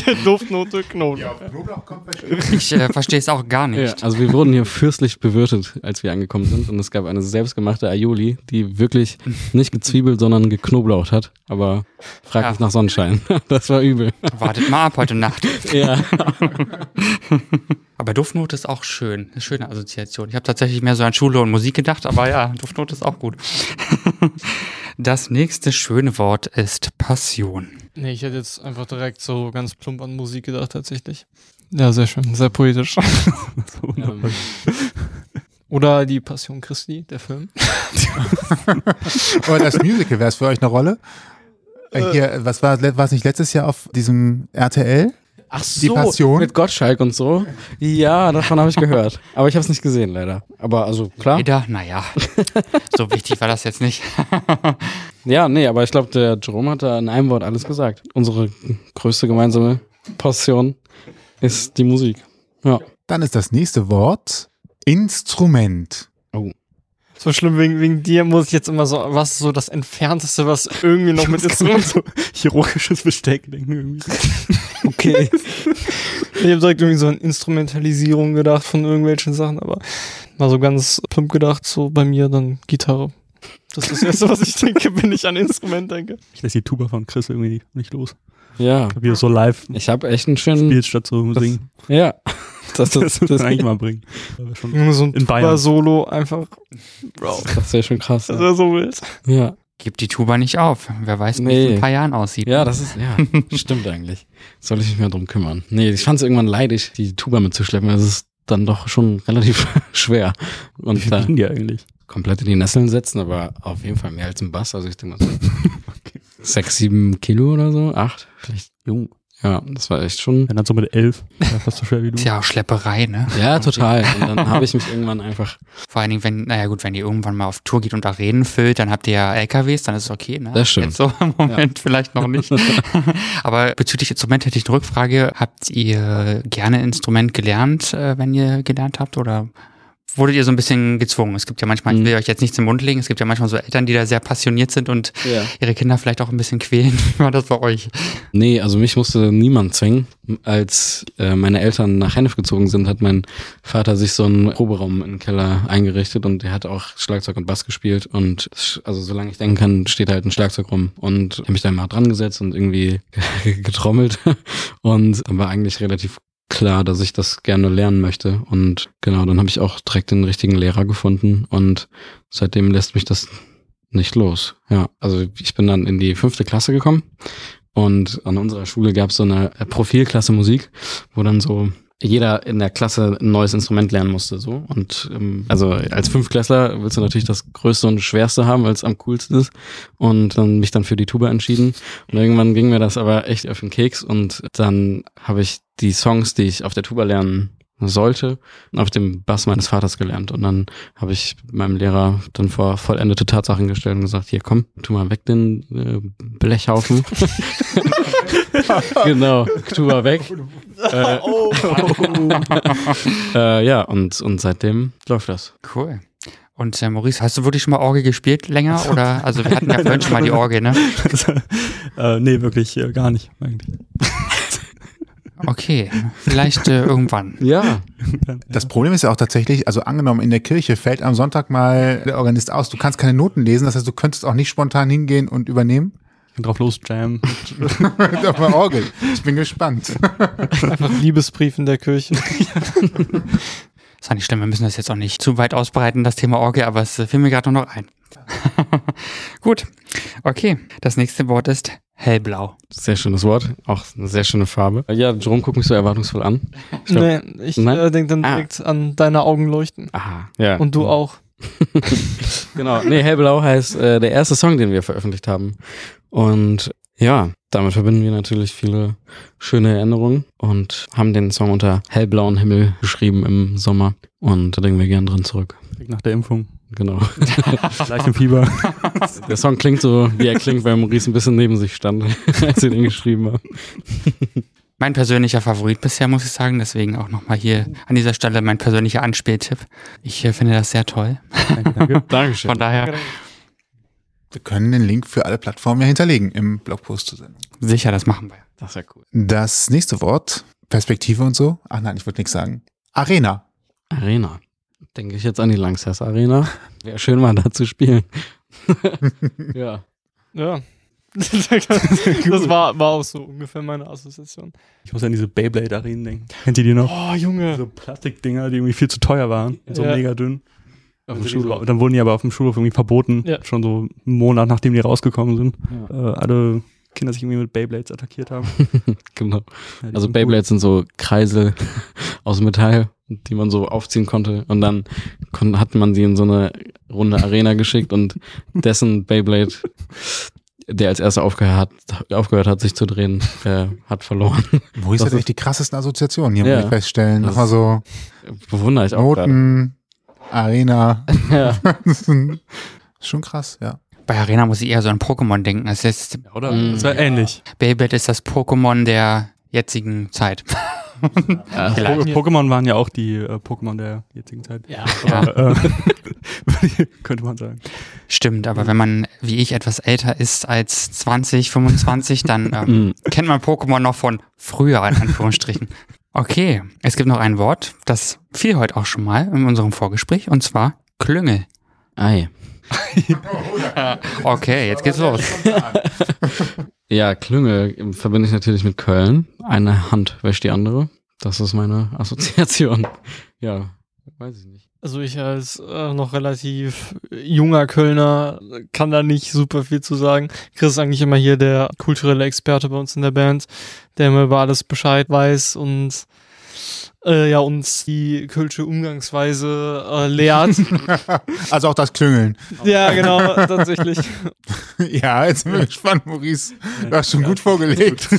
Der Duftnote Knoblauch. Knoblauch kommt bei Ich äh, verstehe es auch gar Ja, nicht. also wir wurden hier fürstlich bewirtet, als wir angekommen sind. Und es gab eine selbstgemachte Aioli, die wirklich nicht gezwiebelt, sondern geknoblaucht hat. Aber frag Ja. nicht nach Sonnenschein. Das war übel. Wartet mal ab heute Nacht. Ja. Aber Duftnote ist auch schön. Eine schöne Assoziation. Ich habe tatsächlich mehr so an Schule und Musik gedacht, aber ja, Duftnote ist auch gut. *laughs* Das nächste schöne Wort ist Passion. Nee, ich hätte jetzt einfach direkt so ganz plump an Musik gedacht, tatsächlich. Ja, sehr schön, sehr poetisch. *laughs* Ähm, Oder die Passion Christi, der Film. *laughs* Oder das Musical, wäre es für euch eine Rolle? Äh, Hier, was war, war es nicht letztes Jahr auf diesem RTL? Ach Die Passion? Mit Gottschalk und so. Ja, davon habe ich gehört. Aber ich habe es nicht gesehen, leider. Aber also klar. Leider, naja, so wichtig war das jetzt nicht. *laughs* Ja, nee, aber ich glaube, der Jerome hat da in einem Wort alles gesagt. Unsere größte gemeinsame Passion ist die Musik. Ja. Dann ist das nächste Wort Instrument. So schlimm, wegen, wegen dir muss ich jetzt immer so, was ist so das Entfernteste, was irgendwie noch mit Instrument so chirurgisches Besteck denken irgendwie. *laughs* Okay. *laughs* Ich habe direkt irgendwie so an Instrumentalisierung gedacht von irgendwelchen Sachen, aber mal so ganz plump gedacht, so bei mir dann Gitarre. Das ist das Erste, was ich denke, wenn ich an Instrument denke. Ich lasse die Tuba von Chris irgendwie nicht los. Ja. Wie er so live Ich habe echt einen schönen. spielt statt so singen. Ja. *laughs* Das, Das das, das, man eigentlich mal bringen. Das Nur so ein In Bayern. Solo einfach. Bro, das wäre schon krass. das Ja. wäre so wild. ja. Gib die Tuba nicht auf. Wer weiß, wie es Nee. in ein paar Jahren aussieht. Ja, das ist, ja, *laughs* stimmt eigentlich. Soll ich mich mehr drum kümmern. Nee, ich fand es irgendwann leidig, die Tuba mitzuschleppen. Das ist dann doch schon relativ *laughs* schwer. Wie Und viel da wiegen die eigentlich? komplett in die Nesseln setzen, aber auf jeden Fall mehr als ein Bass. Also ich denke mal so *laughs* sechs, sieben Kilo oder so, acht vielleicht. Jung. Ja, das war echt schon. Wenn dann so mit elf, ja, fast so schwer wie du. Ist ja auch Schlepperei, ne? Ja, total. Und dann habe ich mich irgendwann einfach. Vor allen Dingen, wenn, naja gut, wenn ihr irgendwann mal auf Tour geht und da Reden füllt, dann habt ihr ja LKWs, dann ist es okay, ne? Das stimmt. Jetzt so im Moment vielleicht noch nicht. *laughs* Aber bezüglich Instrument hätte ich eine Rückfrage. Habt ihr gerne Instrument gelernt, äh, wenn ihr gelernt habt? Oder wurdet ihr so ein bisschen gezwungen? Es gibt ja manchmal, ich Mhm. will euch jetzt nichts im Mund legen, es gibt ja manchmal so Eltern, die da sehr passioniert sind und Ja. ihre Kinder vielleicht auch ein bisschen quälen. *laughs* Wie war das bei euch? Nee, also mich musste niemand zwingen. Als äh, meine Eltern nach Hennef gezogen sind, hat mein Vater sich so einen Proberaum im Keller eingerichtet und er hat auch Schlagzeug und Bass gespielt und also solange ich denken kann, steht halt ein Schlagzeug rum und habe mich da mal dran gesetzt und irgendwie *laughs* getrommelt und dann war eigentlich relativ klar, dass ich das gerne lernen möchte. Und genau, dann habe ich auch direkt den richtigen Lehrer gefunden. Und seitdem lässt mich das nicht los. Ja, also ich bin dann in die fünfte Klasse gekommen. Und an unserer Schule gab es so eine Profilklasse Musik, wo dann so jeder in der Klasse ein neues Instrument lernen musste. so Und ähm, also als Fünftklässler willst du natürlich das Größte und Schwerste haben, weil es am coolsten ist. Und dann mich dann für die Tuba entschieden. Und irgendwann ging mir das aber echt auf den Keks. Und dann habe ich die Songs, die ich auf der Tuba lernen sollte, auf dem Bass meines Vaters gelernt. Und dann habe ich meinem Lehrer dann vor vollendete Tatsachen gestellt und gesagt, hier komm, tu mal weg den äh, Blechhaufen. *laughs* *laughs* *laughs* genau, tu mal weg. *laughs* Äh, *laughs* äh, ja, und, und seitdem läuft das. Cool. Und äh, Maurice, hast du wirklich schon mal Orgel gespielt länger? Oder also wir hatten ja vorhin schon mal die Orgel, ne? äh, nee, wirklich äh, gar nicht eigentlich. Okay, vielleicht äh, irgendwann. Ja, Das Problem ist ja auch tatsächlich, also angenommen, in der Kirche fällt am Sonntag mal der Organist aus, du kannst keine Noten lesen, das heißt, du könntest auch nicht spontan hingehen und übernehmen. Ich kann drauf los jam. Auf *laughs* der Orgel. Ich bin gespannt. *laughs* Einfach Liebesbrief in der Kirche. Ist auch nicht schlimm, wir müssen das jetzt auch nicht zu weit ausbreiten, das Thema Orgel, aber es äh, fiel mir gerade noch ein. *laughs* Gut, okay. Das nächste Wort ist hellblau. sehr schönes Wort. Auch eine sehr schöne Farbe. Ja, Jerome guckt mich so erwartungsvoll an. Ich glaub- nee, ich äh, denke dann Ah. direkt an deine Augen leuchten. Aha, ja. Und du auch. Genau, nee, Hellblau heißt äh, der erste Song, den wir veröffentlicht haben. Und ja, damit verbinden wir natürlich viele schöne Erinnerungen und haben den Song unter hellblauen Himmel geschrieben im Sommer. Und da denken wir gern dran zurück. Nach der Impfung. Genau. *laughs* Gleich im Fieber. *laughs* Der Song klingt so, wie er klingt, weil Maurice ein bisschen neben sich stand, *laughs* als wir den geschrieben haben. mein persönlicher Favorit bisher, muss ich sagen. Deswegen auch nochmal hier an dieser Stelle mein persönlicher Anspieltipp. Ich äh, finde das sehr toll. Danke, danke. Dankeschön. Von daher Wir können den Link für alle Plattformen ja hinterlegen im Blogpost zur Sendung. sicher, das machen wir. Das ist ja cool. Das nächste Wort, Perspektive und so. Ach nein, ich würde nichts sagen. Arena. Arena. Denke ich jetzt an die Langsess Arena. Wäre schön mal da zu spielen. *laughs* ja. Ja. *laughs* das war, war auch so ungefähr meine Assoziation. Ich muss an diese Beyblade-Arenen denken. Kennt ihr die noch? Oh, Junge. So Plastikdinger, die irgendwie viel zu teuer waren. So Ja. mega dünn. Auf dem Schulhof. Dann wurden die aber auf dem Schulhof irgendwie verboten. Ja. Schon so einen Monat, nachdem die rausgekommen sind. Ja. Äh, alle Kinder sich irgendwie mit Beyblades attackiert haben. *laughs* Genau. Ja, Also sind Beyblades sind so Kreisel *laughs* aus Metall, die man so aufziehen konnte. Und dann kon hat man sie in so eine runde Arena geschickt und dessen Beyblade, der als erster aufgehört hat, aufgehört hat, sich zu drehen, äh, hat verloren. Wo ist Das das echt die krassesten Assoziationen? Hier Ja. muss ich feststellen. Das- Nochmal so Bewundere ich auch gerade. Noten, Arena. Ja. *laughs* Schon krass, ja. Bei Arena muss ich eher so an Pokémon denken. Es ist, Oder? Das war ähnlich. Beyblade ist das Pokémon der jetzigen Zeit. Ja. *laughs* Pokémon waren ja auch die äh, Pokémon der jetzigen Zeit. Ja. Ja. Äh, *laughs* könnte man sagen. Stimmt, aber wenn man wie ich etwas älter ist als 20, 25, dann ähm, Mm. kennt man Pokémon noch von früher, in Anführungsstrichen. Okay, es gibt noch ein Wort, das fiel heute auch schon mal in unserem Vorgespräch, und zwar Klüngel. Ei. *laughs* Okay, jetzt geht's los. *laughs* Ja, Klüngel verbinde ich natürlich mit Köln. Eine Hand wäscht die andere. Das ist meine Assoziation. Ja, weiß ich nicht. Also ich als äh, noch relativ junger Kölner kann da nicht super viel zu sagen. Chris ist eigentlich immer hier der kulturelle Experte bei uns in der Band, der immer über alles Bescheid weiß und äh, ja uns die kölsche Umgangsweise äh, lehrt. *laughs* Also auch das Klüngeln. ja, genau, tatsächlich. *laughs* Ja, jetzt sind wir gespannt, Maurice. Du hast schon gut vorgelegt.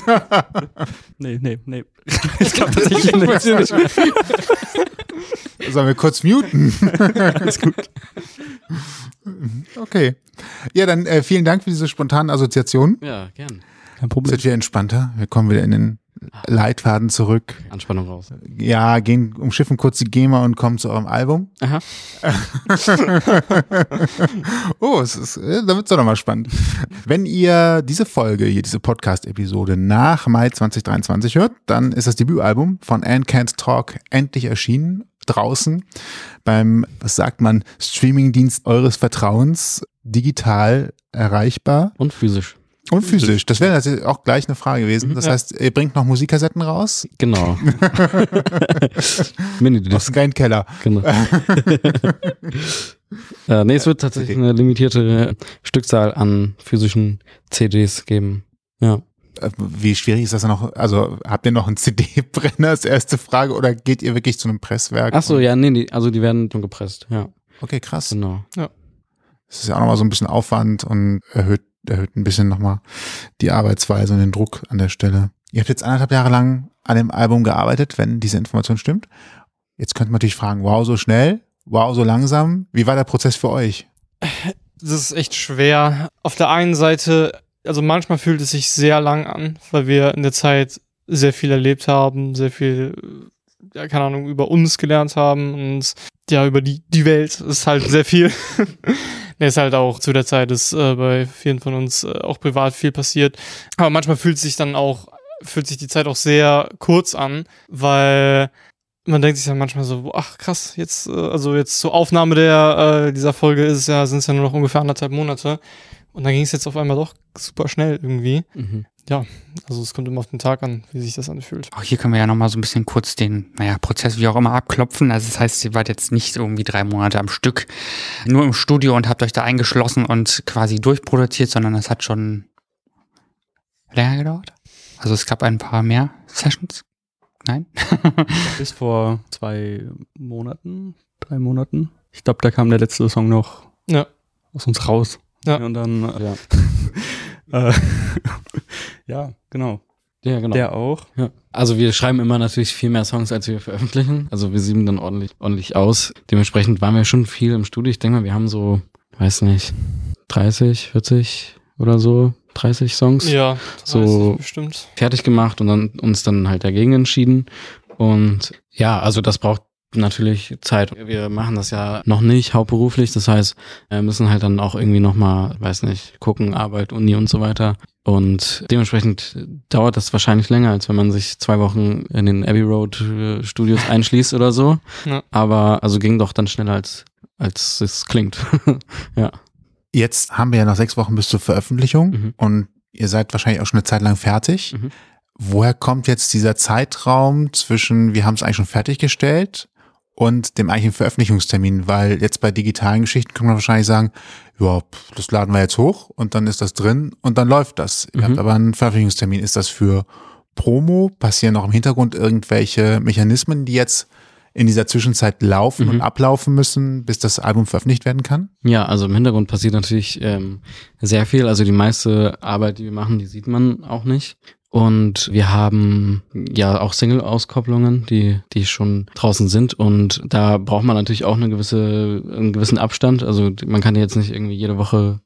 Nee, nee, nee. Es gab tatsächlich nicht. Sollen wir kurz muten? *laughs* Alles gut. Okay. Ja, dann äh, vielen Dank für diese spontanen Assoziationen. Ja, gern. Kein Problem. wird wieder entspannter. Wir kommen wieder in den Leitfaden zurück. Anspannung raus. Ja, gehen, umschiffen kurz die GEMA und kommen zu eurem Album. Aha. *laughs* oh, es ist, äh, da wird's doch nochmal spannend. Wenn ihr diese Folge, hier diese Podcast-Episode nach Mai 2023 hört, dann ist das Debütalbum von Anne Can't Talk endlich erschienen, draußen beim, was sagt man, Streamingdienst eures Vertrauens, digital erreichbar Und physisch. Und physisch. Das wäre natürlich auch gleich eine Frage gewesen. Das Ja. heißt, ihr bringt noch Musikkassetten raus Genau. *laughs* aus dem geilen Keller. Genau. *laughs* äh, nee, es wird tatsächlich eine limitierte Stückzahl an physischen CDs geben. Ja. Äh, Wie schwierig ist das noch? Also habt ihr noch einen CD-Brenner als erste Frage oder geht ihr wirklich zu einem Presswerk? Ach so, ja, nee, die, also die werden schon gepresst. Ja, Okay, krass. genau. Das ist ja auch nochmal so ein bisschen Aufwand und erhöht, erhöht ein bisschen nochmal die Arbeitsweise und den Druck an der Stelle. Ihr habt jetzt anderthalb Jahre lang an dem Album gearbeitet, wenn diese Information stimmt. Jetzt könnte man natürlich fragen, wow, so schnell, wow, so langsam. Wie war der Prozess für euch? Das ist echt schwer. Auf der einen Seite, also manchmal fühlt es sich sehr lang an, weil wir in der Zeit sehr viel erlebt haben, sehr viel, ja, keine Ahnung, über uns gelernt haben und ja, über die, die Welt ist halt sehr viel. *laughs* *laughs* nee, ist halt auch zu der Zeit ist äh, bei vielen von uns äh, auch privat viel passiert. Aber manchmal fühlt sich dann auch, fühlt sich die Zeit auch sehr kurz an, weil man denkt sich ja manchmal so, ach krass, jetzt, äh, also jetzt zur Aufnahme der, äh, dieser Folge ist ja, sind es ja nur noch ungefähr anderthalb Monate. Und dann ging es jetzt auf einmal doch super schnell irgendwie. Mhm. Also es kommt immer auf den Tag an, wie sich das anfühlt. Auch hier können wir ja nochmal so ein bisschen kurz den, naja, Prozess wie auch immer abklopfen. Also das heißt, ihr wart jetzt nicht irgendwie drei Monate am Stück nur im Studio und habt euch da eingeschlossen und quasi durchproduziert, sondern es hat schon länger gedauert. Also es gab ein paar mehr Sessions. Nein? *laughs* Bis vor zwei Monaten, drei Monaten. Ich glaube, da kam der letzte Song noch Ja. aus uns raus. Ja. Und dann, Ja. äh, ja, *laughs* *laughs* genau. Ja, genau. Der auch. Ja. Also wir schreiben immer natürlich viel mehr Songs, als wir veröffentlichen. Also wir sieben dann ordentlich, ordentlich aus. Dementsprechend waren wir schon viel im Studio. Ich denke mal, wir haben so, weiß nicht, 30, 40 oder so 30 Songs Ja, So- 30 bestimmt. fertig gemacht und dann uns dann halt dagegen entschieden. Und ja, also das braucht natürlich Zeit. Wir machen das ja noch nicht hauptberuflich, das heißt, wir müssen halt dann auch irgendwie nochmal, weiß nicht, gucken, Arbeit, Uni und so weiter. Und dementsprechend dauert das wahrscheinlich länger, als wenn man sich zwei Wochen in den Abbey Road äh, Studios *laughs* einschließt oder so. Ja. Aber also ging doch dann schneller als, als es klingt. *laughs* ja. Jetzt haben wir ja noch sechs Wochen bis zur Veröffentlichung Mhm. und ihr seid wahrscheinlich auch schon eine Zeit lang fertig. Mhm. Woher kommt jetzt dieser Zeitraum zwischen, wir haben es eigentlich schon fertiggestellt und dem eigentlichen Veröffentlichungstermin? Weil jetzt bei digitalen Geschichten kann man wahrscheinlich sagen, ja, das laden wir jetzt hoch und dann ist das drin und dann läuft das. Ihr Mhm. habt aber einen Veröffentlichungstermin. Ist das für Promo? Passieren noch im Hintergrund irgendwelche Mechanismen, die jetzt in dieser Zwischenzeit laufen Mhm. und ablaufen müssen, bis das Album veröffentlicht werden kann? Ja, also im Hintergrund passiert natürlich ähm, sehr viel. Also die meiste Arbeit, die wir machen, die sieht man auch nicht. Und wir haben ja auch Single-Auskopplungen, die, die schon draußen sind. Und da braucht man natürlich auch eine gewisse, einen gewissen Abstand. Also man kann jetzt nicht irgendwie jede Woche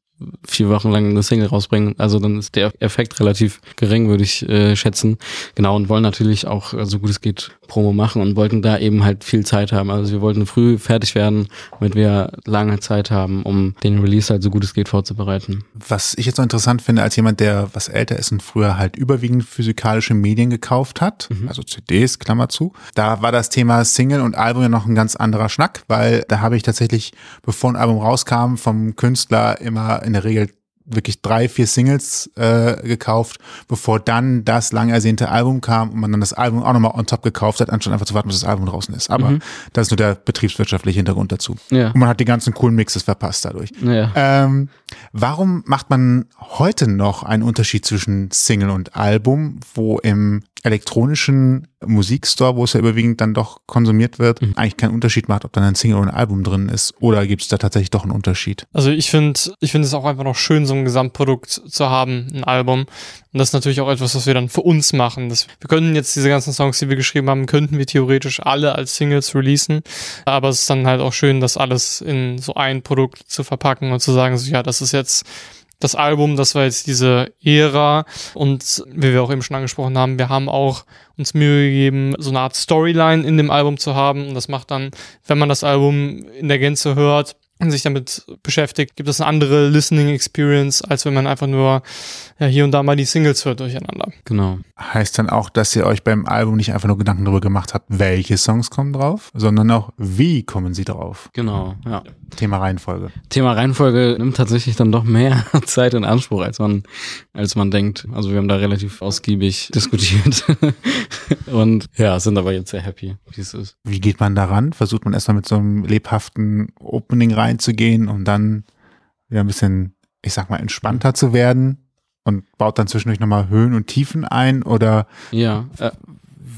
vier Wochen lang eine Single rausbringen. Also dann ist der Effekt relativ gering, würde ich äh, schätzen. Genau, und wollen natürlich auch, äh, so gut es geht, Promo machen und wollten da eben halt viel Zeit haben. Also wir wollten früh fertig werden, damit wir lange Zeit haben, um den Release halt so gut es geht vorzubereiten. Was ich jetzt so interessant finde, als jemand, der was älter ist und früher halt überwiegend physikalische Medien gekauft hat, Mhm. also CDs, Klammer zu, da war das Thema Single und Album ja noch ein ganz anderer Schnack, weil da habe ich tatsächlich, bevor ein Album rauskam, vom Künstler immer in der Regel wirklich drei, vier Singles äh, gekauft, bevor dann das lang ersehnte Album kam und man dann das Album auch nochmal on top gekauft hat, anstatt einfach zu warten, bis das Album draußen ist. Aber Mhm. das ist nur der betriebswirtschaftliche Hintergrund dazu. Ja. Und man hat die ganzen coolen Mixes verpasst dadurch. Ja. Ähm, warum macht man heute noch einen Unterschied zwischen Single und Album, wo im elektronischen Musikstore, wo es ja überwiegend dann doch konsumiert wird, Mhm. eigentlich keinen Unterschied macht, ob dann ein Single oder ein Album drin ist? Oder gibt es da tatsächlich doch einen Unterschied? Also ich finde, ich finde es auch einfach noch schön, so ein Gesamtprodukt zu haben, ein Album. Und das ist natürlich auch etwas, was wir dann für uns machen. Das, wir könnten jetzt diese ganzen Songs, die wir geschrieben haben, könnten wir theoretisch alle als Singles releasen. Aber es ist dann halt auch schön, das alles in so ein Produkt zu verpacken und zu sagen, so ja, das ist jetzt das Album, das war jetzt diese Ära und wie wir auch eben schon angesprochen haben, wir haben auch uns Mühe gegeben, so eine Art Storyline in dem Album zu haben und das macht dann, wenn man das Album in der Gänze hört und sich damit beschäftigt, gibt es eine andere Listening Experience, als wenn man einfach nur ja, hier und da mal die Singles hört durcheinander. Genau. Heißt dann auch, dass ihr euch beim Album nicht einfach nur Gedanken darüber gemacht habt, welche Songs kommen drauf, sondern auch, wie kommen sie drauf? Genau, ja. Thema Reihenfolge. Thema Reihenfolge nimmt tatsächlich dann doch mehr *laughs* Zeit in Anspruch, als man, als man denkt. Also wir haben da relativ ausgiebig *laughs* diskutiert. *laughs* Und ja, sind aber jetzt sehr happy, wie es ist. Wie geht man daran? Versucht man erstmal mit so einem lebhaften Opening reinzugehen und dann wieder ein bisschen, ich sag mal, entspannter zu werden und baut dann zwischendurch nochmal Höhen und Tiefen ein oder Ja, äh,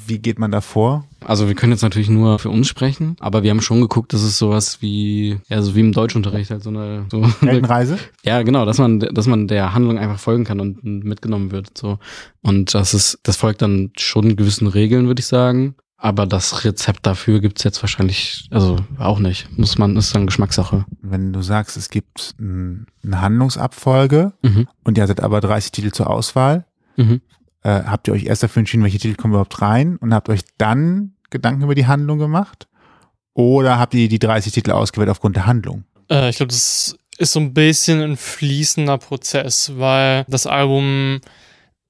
wie geht man da vor? also wir können jetzt natürlich nur für uns sprechen, aber wir haben schon geguckt, dass es sowas wie, ja, so wie im Deutschunterricht halt so eine, so *laughs* Heldenreise? Ja, genau, dass man, dass man der Handlung einfach folgen kann und mitgenommen wird. So. Und das ist, das folgt dann schon gewissen Regeln, würde ich sagen. Aber das Rezept dafür gibt's jetzt wahrscheinlich, also auch nicht. Muss man, ist dann Geschmackssache. Wenn du sagst, es gibt ein- eine Handlungsabfolge Mhm. und ihr hattet aber 30 Titel zur Auswahl, Mhm. Äh, habt ihr euch erst dafür entschieden, welche Titel kommen überhaupt rein und habt euch dann Gedanken über die Handlung gemacht? Oder habt ihr die 30 Titel ausgewählt aufgrund der Handlung? Äh, ich glaube, das ist so ein bisschen ein fließender Prozess, weil das Album,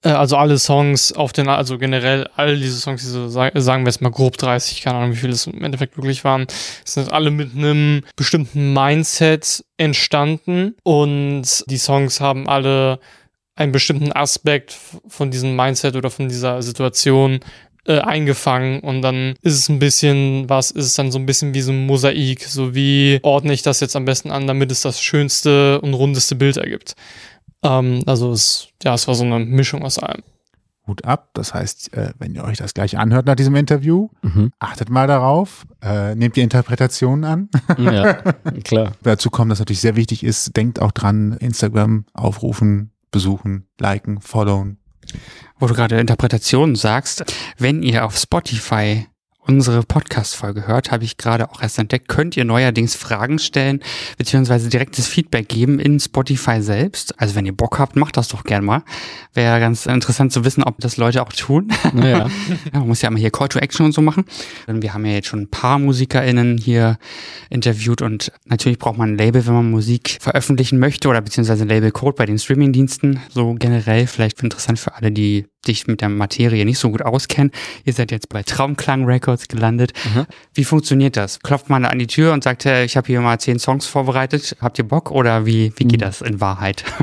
äh, also alle Songs auf den, also generell all diese Songs, sa- sagen wir jetzt mal grob 30, keine Ahnung, wie viele es im Endeffekt wirklich waren, sind alle mit einem bestimmten Mindset entstanden und die Songs haben alle einen bestimmten Aspekt von diesem Mindset oder von dieser Situation äh, eingefangen und dann ist es ein bisschen, was ist es dann so ein bisschen wie so ein Mosaik, so wie ordne ich das jetzt am besten an, damit es das schönste und rundeste Bild ergibt. Ähm, also es, ja, es war so eine Mischung aus allem. Hut ab. Das heißt, äh, wenn ihr euch das gleich anhört nach diesem Interview, Mhm. achtet mal darauf, äh, nehmt die Interpretationen an. Ja, *laughs* klar. Dazu kommt, dass natürlich sehr wichtig ist, denkt auch dran, Instagram aufrufen, besuchen, liken, followen. Wo du gerade Interpretationen sagst, wenn ihr auf Spotify unsere Podcast-Folge hört, habe ich gerade auch erst entdeckt, könnt ihr neuerdings Fragen stellen, beziehungsweise direktes Feedback geben in Spotify selbst. Also wenn ihr Bock habt, macht das doch gern mal. Wäre ganz interessant zu wissen, ob das Leute auch tun. Ja, *laughs* man muss ja immer hier Call to Action und so machen. Wir haben ja jetzt schon ein paar MusikerInnen hier interviewt und natürlich braucht man ein Label, wenn man Musik veröffentlichen möchte oder beziehungsweise ein Label-Code bei den Streaming-Diensten. So generell vielleicht interessant für alle, die dich mit der Materie nicht so gut auskennen. Ihr seid jetzt bei Traumklang Records gelandet. Mhm. Wie funktioniert das? Klopft man an die Tür und sagt, hey, ich habe hier mal zehn Songs vorbereitet, habt ihr Bock? Oder wie, wie geht Mhm. das in Wahrheit? *laughs*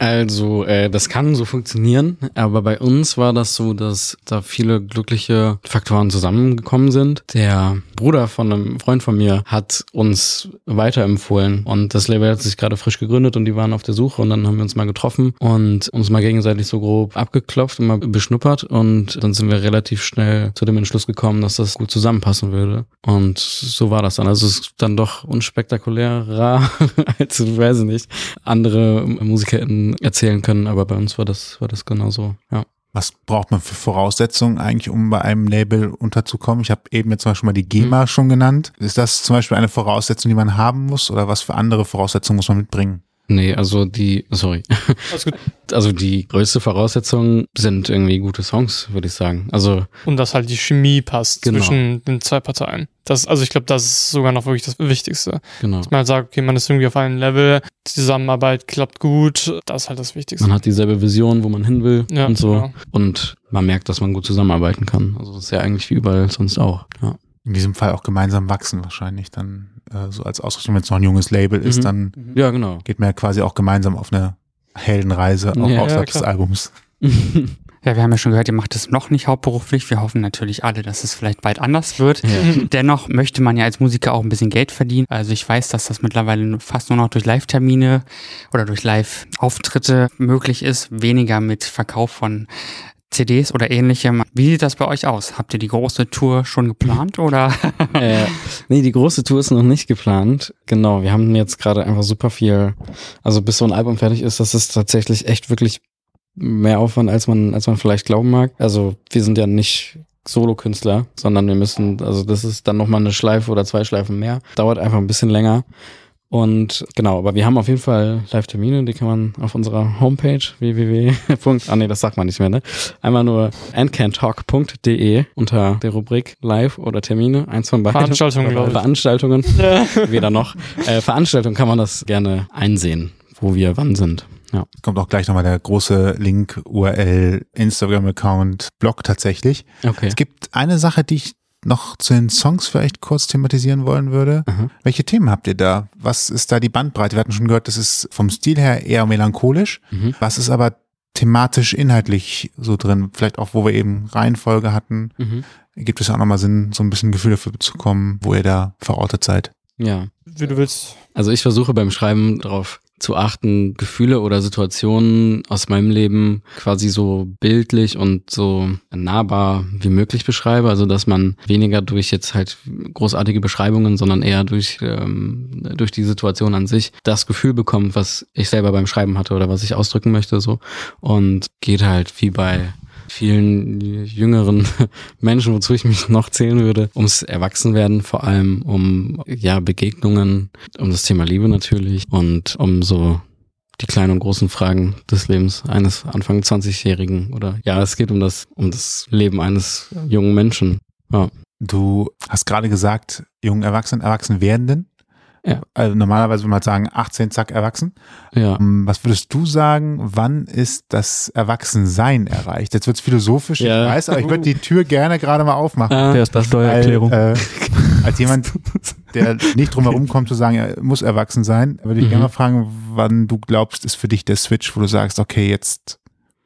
Also, äh, das kann so funktionieren, aber bei uns war das so, dass da viele glückliche Faktoren zusammengekommen sind. Der Bruder von einem Freund von mir hat uns weiterempfohlen und das Label hat sich gerade frisch gegründet und die waren auf der Suche und dann haben wir uns mal getroffen und uns mal gegenseitig so grob abgeklopft und mal beschnuppert und dann sind wir relativ schnell zu dem Entschluss gekommen, dass das gut zusammenpassen würde und so war das dann. Also es ist dann doch unspektakulärer *laughs* als, weiß ich nicht, andere MusikerInnen erzählen können, aber bei uns war das, war das genauso, ja. Was braucht man für Voraussetzungen eigentlich, um bei einem Label unterzukommen? Ich habe eben jetzt zum Beispiel mal die GEMA schon genannt. Ist das zum Beispiel eine Voraussetzung, die man haben muss oder was für andere Voraussetzungen muss man mitbringen? Nee, also die, sorry. Alles gut. *laughs* Also die größte Voraussetzung sind irgendwie gute Songs, würde ich sagen. Also Und dass halt die Chemie passt Genau. zwischen den zwei Parteien. Das, also ich glaube, das ist sogar noch wirklich das Wichtigste. genau. Dass man halt sagt, okay, man ist irgendwie auf einem Level, die Zusammenarbeit klappt gut, das ist halt das Wichtigste. Man hat dieselbe Vision, wo man hin will Ja, und so. genau. Und man merkt, dass man gut zusammenarbeiten kann. Also das ist ja eigentlich wie überall sonst auch. Ja. In diesem Fall auch gemeinsam wachsen wahrscheinlich dann äh, so als Ausrichtung, wenn es noch ein junges Label ist, Mhm. dann Ja, genau. geht man ja quasi auch gemeinsam auf eine Heldenreise, auch Ja, außerhalb ja, des. Albums. *laughs* Ja, wir haben ja schon gehört, ihr macht es noch nicht hauptberuflich. Wir hoffen natürlich alle, dass es vielleicht bald anders wird. ja. *laughs* Dennoch möchte man ja als Musiker auch ein bisschen Geld verdienen. Also ich weiß, dass das mittlerweile fast nur noch durch Live-Termine oder durch Live-Auftritte möglich ist, weniger mit Verkauf von CDs oder ähnlichem. Wie sieht das bei euch aus? Habt ihr die große Tour schon geplant *laughs* oder? äh, nee, die große Tour ist noch nicht geplant. Genau, wir haben jetzt gerade einfach super viel, also bis so ein Album fertig ist, das ist tatsächlich echt wirklich mehr Aufwand, als man, als man vielleicht glauben mag. Also wir sind ja nicht Solokünstler, sondern wir müssen, also das ist dann nochmal eine Schleife oder zwei Schleifen mehr. Dauert einfach ein bisschen länger. Und genau, aber wir haben auf jeden Fall Live-Termine, die kann man auf unserer Homepage www. Ah nee, das sagt man nicht mehr, ne? Einmal nur andcantalk.de unter der Rubrik Live oder Termine, eins von beiden. Veranstaltungen, glaube ich. Veranstaltungen, *laughs* weder noch. Äh, Veranstaltungen kann man das gerne einsehen, wo wir wann sind. Ja. Kommt auch gleich nochmal der große Link, URL, Instagram-Account, Blog tatsächlich. Okay. Es gibt eine Sache, die ich noch zu den Songs vielleicht kurz thematisieren wollen würde. Aha. Welche Themen habt ihr da? Was ist da die Bandbreite? Wir hatten schon gehört, das ist vom Stil her eher melancholisch. Mhm. Was ist aber thematisch, inhaltlich so drin? Vielleicht auch, wo wir eben Reihenfolge hatten. Mhm. Gibt es ja auch nochmal Sinn, so ein bisschen Gefühl dafür zu bekommen, wo ihr da verortet seid. Ja. Wie du willst. Also ich versuche beim Schreiben darauf zu achten, Gefühle oder Situationen aus meinem Leben quasi so bildlich und so nahbar wie möglich beschreibe. Also dass man weniger durch jetzt halt großartige Beschreibungen, sondern eher durch, ähm, durch die Situation an sich das Gefühl bekommt, was ich selber beim Schreiben hatte oder was ich ausdrücken möchte. so Und geht halt wie bei vielen jüngeren *laughs* Menschen, wozu ich mich noch zählen würde, ums Erwachsenwerden, vor allem um ja Begegnungen, um das Thema Liebe natürlich und um so die kleinen und großen Fragen des Lebens eines Anfang 20-Jährigen oder ja, es geht um das um das Leben eines jungen Menschen. Ja. Du hast gerade gesagt, jungen Erwachsenen, erwachsen werdenden. Ja. Also normalerweise würde man sagen, 18, zack, erwachsen. Ja. Ähm, Was würdest du sagen, wann ist das Erwachsensein erreicht? Jetzt wird's philosophisch, Ja. ich weiß, aber ich würde die Tür gerne gerade mal aufmachen. Der ist die Steuererklärung. Weil, äh, als jemand, der nicht drum herum kommt zu sagen, er muss erwachsen sein, würde ich Mhm. gerne mal fragen, wann du glaubst, ist für dich der Switch, wo du sagst, okay, jetzt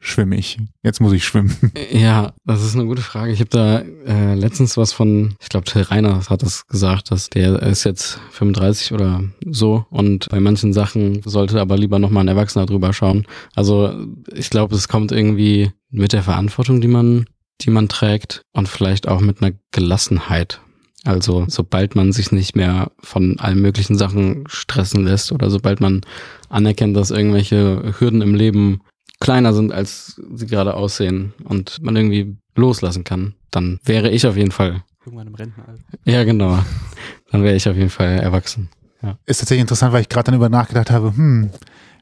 schwimme ich. Jetzt muss ich schwimmen. *laughs* Ja, das ist eine gute Frage. Ich habe da äh, letztens was von, ich glaube, Till Reiners hat das gesagt, dass der ist jetzt 35 oder so und bei manchen Sachen sollte aber lieber nochmal ein Erwachsener drüber schauen. Also ich glaube, es kommt irgendwie mit der Verantwortung, die man, die man trägt und vielleicht auch mit einer Gelassenheit. Also sobald man sich nicht mehr von allen möglichen Sachen stressen lässt oder sobald man anerkennt, dass irgendwelche Hürden im Leben kleiner sind, als sie gerade aussehen und man irgendwie loslassen kann, dann wäre ich auf jeden Fall Irgendwann im Rentenalter. Ja, genau. Dann wäre ich auf jeden Fall erwachsen. Ist tatsächlich interessant, weil ich gerade dann über nachgedacht habe, hm,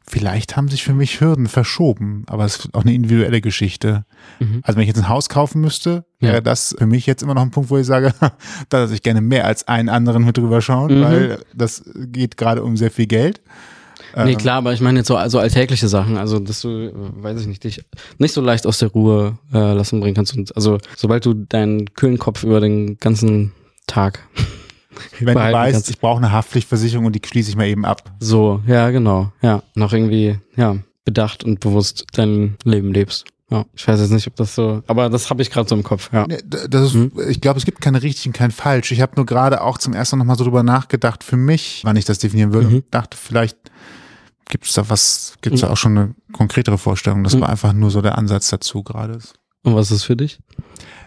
vielleicht haben sich für mich Hürden verschoben, aber es ist auch eine individuelle Geschichte. Mhm. Also wenn ich jetzt ein Haus kaufen müsste, wäre Ja. das für mich jetzt immer noch ein Punkt, wo ich sage, *laughs* da lasse ich gerne mehr als einen anderen mit drüber schauen, Mhm. weil das geht gerade um sehr viel Geld. Nee, klar, aber ich meine jetzt so also alltägliche Sachen, also dass du, weiß ich nicht, dich nicht so leicht aus der Ruhe äh, lassen bringen kannst. Und also sobald du deinen kühlen Kopf über den ganzen Tag *laughs* Wenn du weißt, kannst. ich brauche eine Haftpflichtversicherung und die schließe ich mal eben ab. so, ja, genau, ja, noch irgendwie, ja, bedacht und bewusst dein Leben lebst. Ja, ich weiß jetzt nicht, ob das so, aber das habe ich gerade so im Kopf, ja. Das ist, Mhm. Ich glaube, es gibt keine richtig und kein falsch. Ich habe nur gerade auch zum ersten Mal nochmal so drüber nachgedacht, für mich, wann ich das definieren würde. Mhm. Und dachte, vielleicht gibt es da was, gibt es da auch schon eine konkretere Vorstellung. Das war einfach nur so der Ansatz dazu gerade. Und was ist für dich?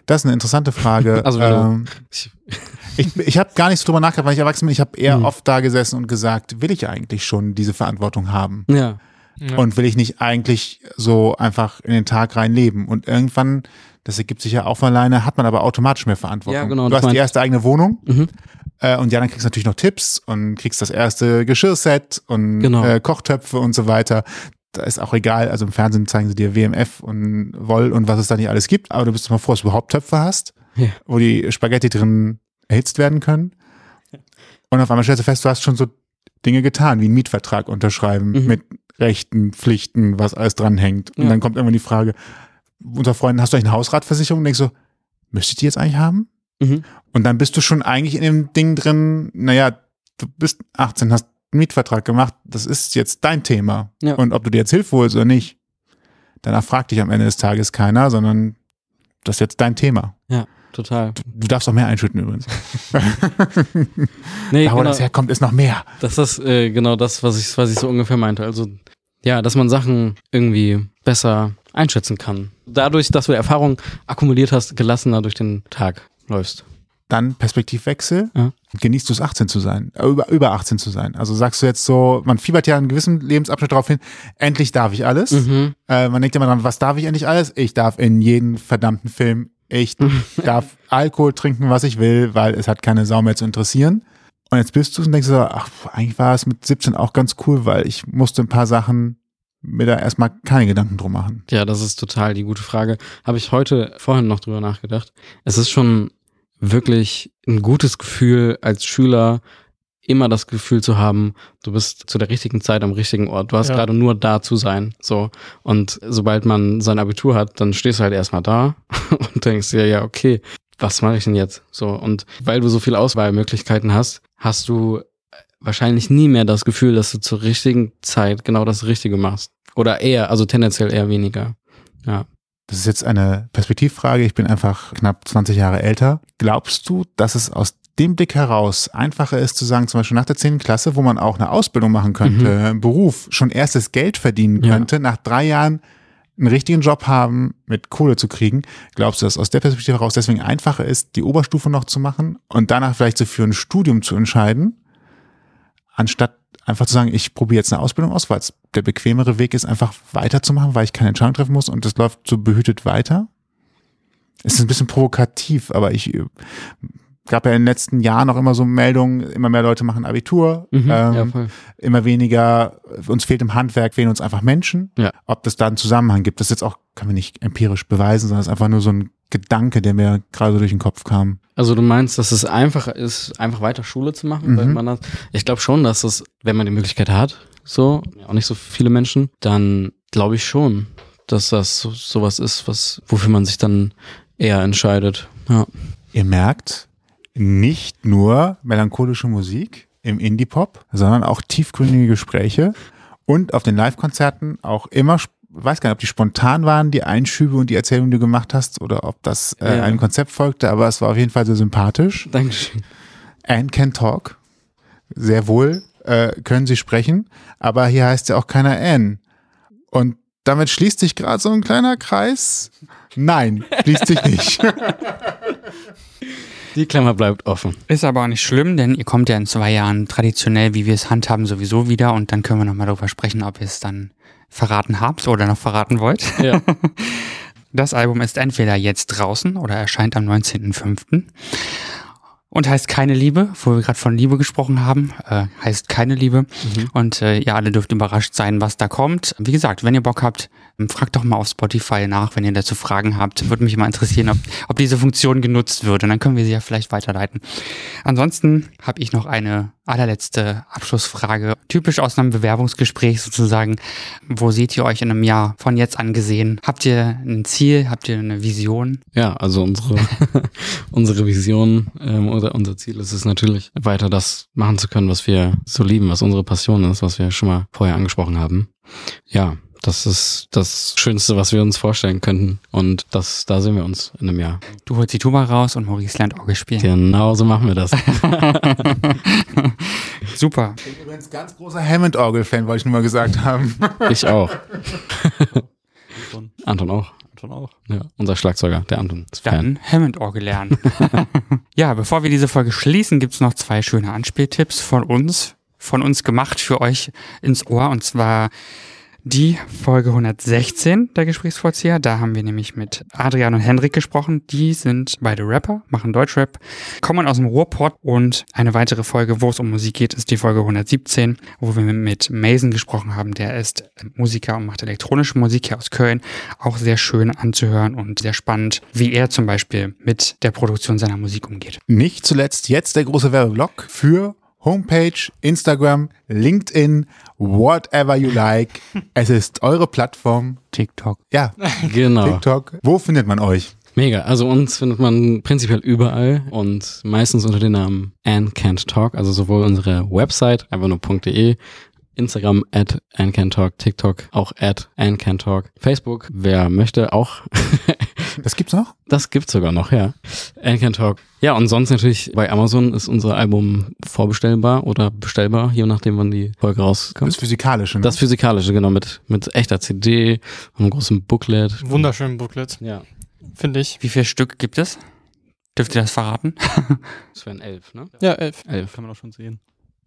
Das ist eine interessante Frage. *laughs* Also, ähm, *laughs* Ich, ich ich habe gar nicht so drüber nachgedacht, weil ich erwachsen bin. Ich habe eher Mhm. oft da gesessen und gesagt, will ich eigentlich schon diese Verantwortung haben? ja, Ja. Und will ich nicht eigentlich so einfach in den Tag rein leben? Und irgendwann, das ergibt sich ja auch von alleine, hat man aber automatisch mehr Verantwortung. Ja, genau, Du das hast die erste eigene Wohnung mhm. Äh, und ja, dann kriegst du natürlich noch Tipps und kriegst das erste Geschirrset und Genau. äh, Kochtöpfe und so weiter. Da ist auch egal, also im Fernsehen zeigen sie dir WMF und Woll und was es da nicht alles gibt, aber du bist mal froh, dass du überhaupt Töpfe hast, Ja. wo die Spaghetti drin erhitzt werden können. Und auf einmal stellst du fest, du hast schon so Dinge getan, wie einen Mietvertrag unterschreiben Mhm. mit Rechten, Pflichten, was alles dranhängt. Und Ja. dann kommt irgendwann die Frage, unter Freunden, hast du eigentlich eine Hausratversicherung? Und denkst so, müsste ich die jetzt eigentlich haben? Mhm. Und dann bist du schon eigentlich in dem Ding drin, naja, du bist 18, hast einen Mietvertrag gemacht, das ist jetzt dein Thema. Ja. Und ob du dir jetzt Hilfe holst oder nicht, danach fragt dich am Ende des Tages keiner, sondern das ist jetzt dein Thema. total. Du darfst auch mehr einschütten übrigens. *laughs* *laughs* Nee, da, wo genau. das herkommt, ist noch mehr. Das ist äh, genau das, was ich, was ich so ungefähr meinte. Also, ja, dass man Sachen irgendwie besser einschätzen kann. Dadurch, dass du Erfahrung akkumuliert hast, gelassener durch den Tag läufst. Dann Perspektivwechsel. Ja. Genießt du es, 18 zu sein, äh, über, über 18 zu sein. Also sagst du jetzt so, man fiebert ja einen gewissen Lebensabschnitt darauf hin, endlich darf ich alles. Mhm. Äh, man denkt immer dran, was darf ich endlich alles? Ich darf in jeden verdammten Film, ich *laughs* darf Alkohol trinken, was ich will, weil es hat keine Sau mehr zu interessieren. Und jetzt bist du und denkst so, ach, eigentlich war es mit 17 auch ganz cool, weil ich musste ein paar Sachen mir da erstmal keine Gedanken drum machen. Ja, das ist total die gute Frage. Habe ich heute vorhin noch drüber nachgedacht. Es ist schon wirklich ein gutes Gefühl als Schüler, immer das Gefühl zu haben, du bist zu der richtigen Zeit am richtigen Ort. Du hast Ja. gerade nur da zu sein. So. Und sobald man sein Abitur hat, dann stehst du halt erstmal da *laughs* und denkst dir, ja, okay, was mache ich denn jetzt? So. Und weil du so viele Auswahlmöglichkeiten hast, hast du wahrscheinlich nie mehr das Gefühl, dass du zur richtigen Zeit genau das Richtige machst. Oder eher, also tendenziell eher weniger. Ja. Das ist jetzt eine Perspektivfrage. Ich bin einfach knapp 20 Jahre älter. Glaubst du, dass es aus dem Blick heraus einfacher ist zu sagen, zum Beispiel nach der 10. Klasse, wo man auch eine Ausbildung machen könnte, einen Beruf, schon erstes Geld verdienen Ja. könnte, nach drei Jahren einen richtigen Job haben, mit Kohle zu kriegen, glaubst du, dass aus der Perspektive heraus deswegen einfacher ist, die Oberstufe noch zu machen und danach vielleicht so für ein Studium zu entscheiden, anstatt einfach zu sagen, ich probiere jetzt eine Ausbildung aus, weil es der bequemere Weg ist, einfach weiterzumachen, weil ich keine Entscheidung treffen muss und das läuft so behütet weiter? Es ist ein bisschen provokativ, aber ich äh, gab ja in den letzten Jahren auch immer so Meldungen, immer mehr Leute machen Abitur, Mhm, ja, ähm, voll. immer weniger, uns fehlt im Handwerk, fehlen uns einfach Menschen. Ja. Ob das da einen Zusammenhang gibt, das ist jetzt auch, kann man nicht empirisch beweisen, sondern es ist einfach nur so ein Gedanke, der mir gerade durch den Kopf kam. Also du meinst, dass es einfacher ist, einfach weiter Schule zu machen, weil Mhm. man das. Ich glaube schon, dass es, wenn man die Möglichkeit hat, so, auch nicht so viele Menschen, dann glaube ich schon, dass das so, sowas ist, was, wofür man sich dann eher entscheidet. Ja. Ihr merkt, nicht nur melancholische Musik im Indie-Pop, sondern auch tiefgründige Gespräche und auf den Live-Konzerten auch immer, weiß gar nicht, ob die spontan waren, die Einschübe und die Erzählungen, die du gemacht hast, oder ob das äh, Ja. einem Konzept folgte, aber es war auf jeden Fall sehr sympathisch. Dankeschön. Anne can talk. Sehr wohl äh, können sie sprechen, aber hier heißt ja auch keiner Anne. Und damit schließt sich gerade so ein kleiner Kreis. Nein, schließt sich nicht. *laughs* Die Klammer bleibt offen. Ist aber auch nicht schlimm, denn ihr kommt ja in zwei Jahren traditionell, wie wir es handhaben, sowieso wieder und dann können wir nochmal darüber sprechen, ob ihr es dann verraten habt oder noch verraten wollt. Ja. *laughs* Das Album ist entweder jetzt draußen oder erscheint am 19.05. Und heißt keine Liebe, wo wir gerade von Liebe gesprochen haben, äh, heißt keine Liebe. Und äh, ihr alle dürft überrascht sein, was da kommt. Wie gesagt, wenn ihr Bock habt, ähm, fragt doch mal auf Spotify nach, wenn ihr dazu Fragen habt. Würde mich mal interessieren, ob, ob diese Funktion genutzt wird. Und dann können wir sie ja vielleicht weiterleiten. Ansonsten habe ich noch eine allerletzte Abschlussfrage. Typisch aus einem Bewerbungsgespräch sozusagen. Wo seht ihr euch in einem Jahr von jetzt an gesehen? Habt ihr ein Ziel? Habt ihr eine Vision? Ja, also unsere, *laughs* unsere Vision ähm, oder unser Ziel ist es natürlich, weiter das machen zu können, was wir so lieben, was unsere Passion ist, was wir schon mal vorher angesprochen haben. Ja, das ist das Schönste, was wir uns vorstellen könnten. Und das, da sehen wir uns in einem Jahr. Du holst die Tuba raus und Maurice lernt Orgel spielen. Genau so machen wir das. *laughs* Super. Ich bin übrigens ganz großer Hammond-Orgel-Fan, wollte ich nur mal gesagt haben. Ich auch. *laughs* Anton auch. Anton auch. Ja, unser Schlagzeuger, der Anton. Dann Hammond-Orgel lernen. *laughs* ja, bevor wir diese Folge schließen, gibt's noch zwei schöne Anspieltipps von uns, von uns gemacht für euch ins Ohr. Und zwar die Folge 116 der Gesprächsvollzieher. Da haben wir nämlich mit Adrian und Hendrik gesprochen. Die sind beide Rapper, machen Deutschrap, kommen aus dem Ruhrpott. Und eine weitere Folge, wo es um Musik geht, ist die Folge 117, wo wir mit Mason gesprochen haben. Der ist Musiker und macht elektronische Musik hier aus Köln. Auch sehr schön anzuhören und sehr spannend, wie er zum Beispiel mit der Produktion seiner Musik umgeht. Nicht zuletzt jetzt der große Werbeblock für Homepage, Instagram, LinkedIn, whatever you like. *laughs* Es ist eure Plattform. TikTok. Ja, *laughs* Genau. TikTok. Wo findet man euch? Mega. Also uns findet man prinzipiell überall und meistens unter dem Namen Anne Can't Talk. Also sowohl unsere Website, einfach nur .de, Instagram at Anne Can Talk, TikTok auch at Anne Can Talk, Facebook, wer möchte auch. *laughs* *laughs* Das gibt's noch? Das gibt's sogar noch, ja. Anne Can Talk. Ja, und sonst natürlich bei Amazon ist unser Album vorbestellbar oder bestellbar, je nachdem, wann die Folge Das rauskommt. Physikalische. Ne? Das Physikalische, genau, mit, mit echter CD und einem großen Booklet. Wunderschönen Booklet, Ja. finde ich. Wie viele Stück gibt es? Dürft ihr das verraten? Das wären elf, ne? Ja, elf. Elf. Kann man auch schon sehen.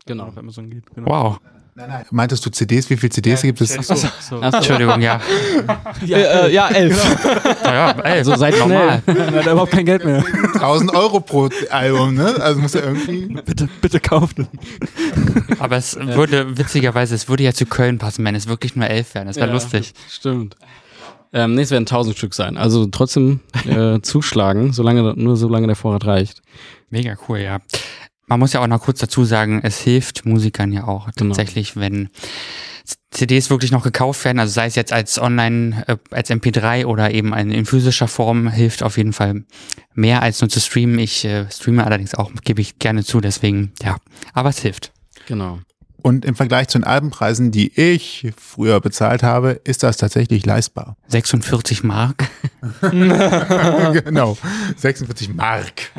Genau. Auf Amazon geht. Genau. Wow. Nein, nein. Meintest du CDs? Wie viele CDs gibt es? So, so. Ach so. Entschuldigung, ja. *laughs* Ja, äh, ja elf. Ja, ja, ey, Also seid normal. Er hat überhaupt kein Geld mehr. 1000 Euro pro Album, ne? Also muss ja irgendwie. Bitte, bitte kauft es. Aber es würde, witzigerweise, es würde ja zu Köln passen, wenn es wirklich nur elf wären. Das wäre Ja. lustig. Stimmt. Ähm, nee, es werden 1000 Stück sein. Also trotzdem äh, zuschlagen, solange, nur solange der Vorrat reicht. Mega cool, ja. Man muss ja auch noch kurz dazu sagen, es hilft Musikern ja auch Genau. tatsächlich, wenn CDs wirklich noch gekauft werden, also sei es jetzt als Online, äh, als MP3 oder eben in, in physischer Form, hilft auf jeden Fall mehr als nur zu streamen. Ich äh, streame allerdings auch, gebe ich gerne zu, deswegen, ja, aber es hilft. Genau. Und im Vergleich zu den Albenpreisen, die ich früher bezahlt habe, ist das tatsächlich leistbar. 46 Mark. *laughs* *laughs* genau. 46 Mark.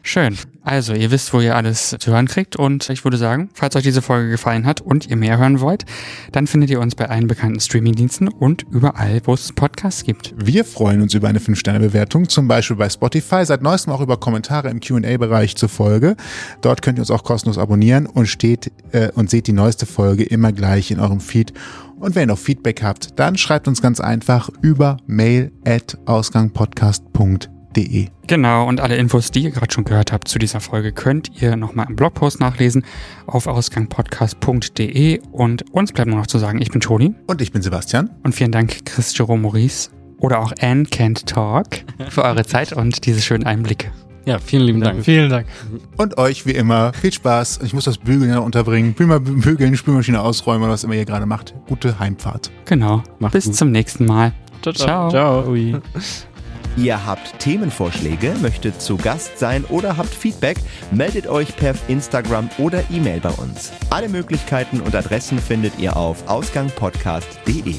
Schön. Also, ihr wisst, wo ihr alles zu hören kriegt. Und ich würde sagen, falls euch diese Folge gefallen hat und ihr mehr hören wollt, dann findet ihr uns bei allen bekannten Streamingdiensten und überall, wo es Podcasts gibt. Wir freuen uns über eine 5-Sterne-Bewertung, zum Beispiel bei Spotify, seit neuestem auch über Kommentare im Q&A-Bereich zur Folge. Dort könnt ihr uns auch kostenlos abonnieren und steht äh, und seht die neueste Folge immer gleich in eurem Feed. Und wenn ihr noch Feedback habt, dann schreibt uns ganz einfach über mail at ausgangpodcast.de. Genau, und alle Infos, die ihr gerade schon gehört habt zu dieser Folge, könnt ihr nochmal im Blogpost nachlesen auf ausgangpodcast.de. Und uns bleibt nur noch zu sagen, ich bin Toni Und ich bin Sebastian. und vielen Dank Chris Jerome Maurice oder auch Anne Can't Talk *laughs* für eure Zeit und diese schönen Einblicke. Ja, vielen lieben Dank. Vielen Dank. Und euch wie immer viel Spaß. Ich muss das Bügeln ja unterbringen. Bügeln, bügeln Spülmaschine ausräumen oder was immer ihr gerade macht. Gute Heimfahrt. Genau. Macht's Bis gut. zum nächsten Mal. Ciao. Ciao. Ui. *laughs* Ihr habt Themenvorschläge, möchtet zu Gast sein oder habt Feedback, meldet euch per Instagram oder E-Mail bei uns. Alle Möglichkeiten und Adressen findet ihr auf ausgangpodcast.de.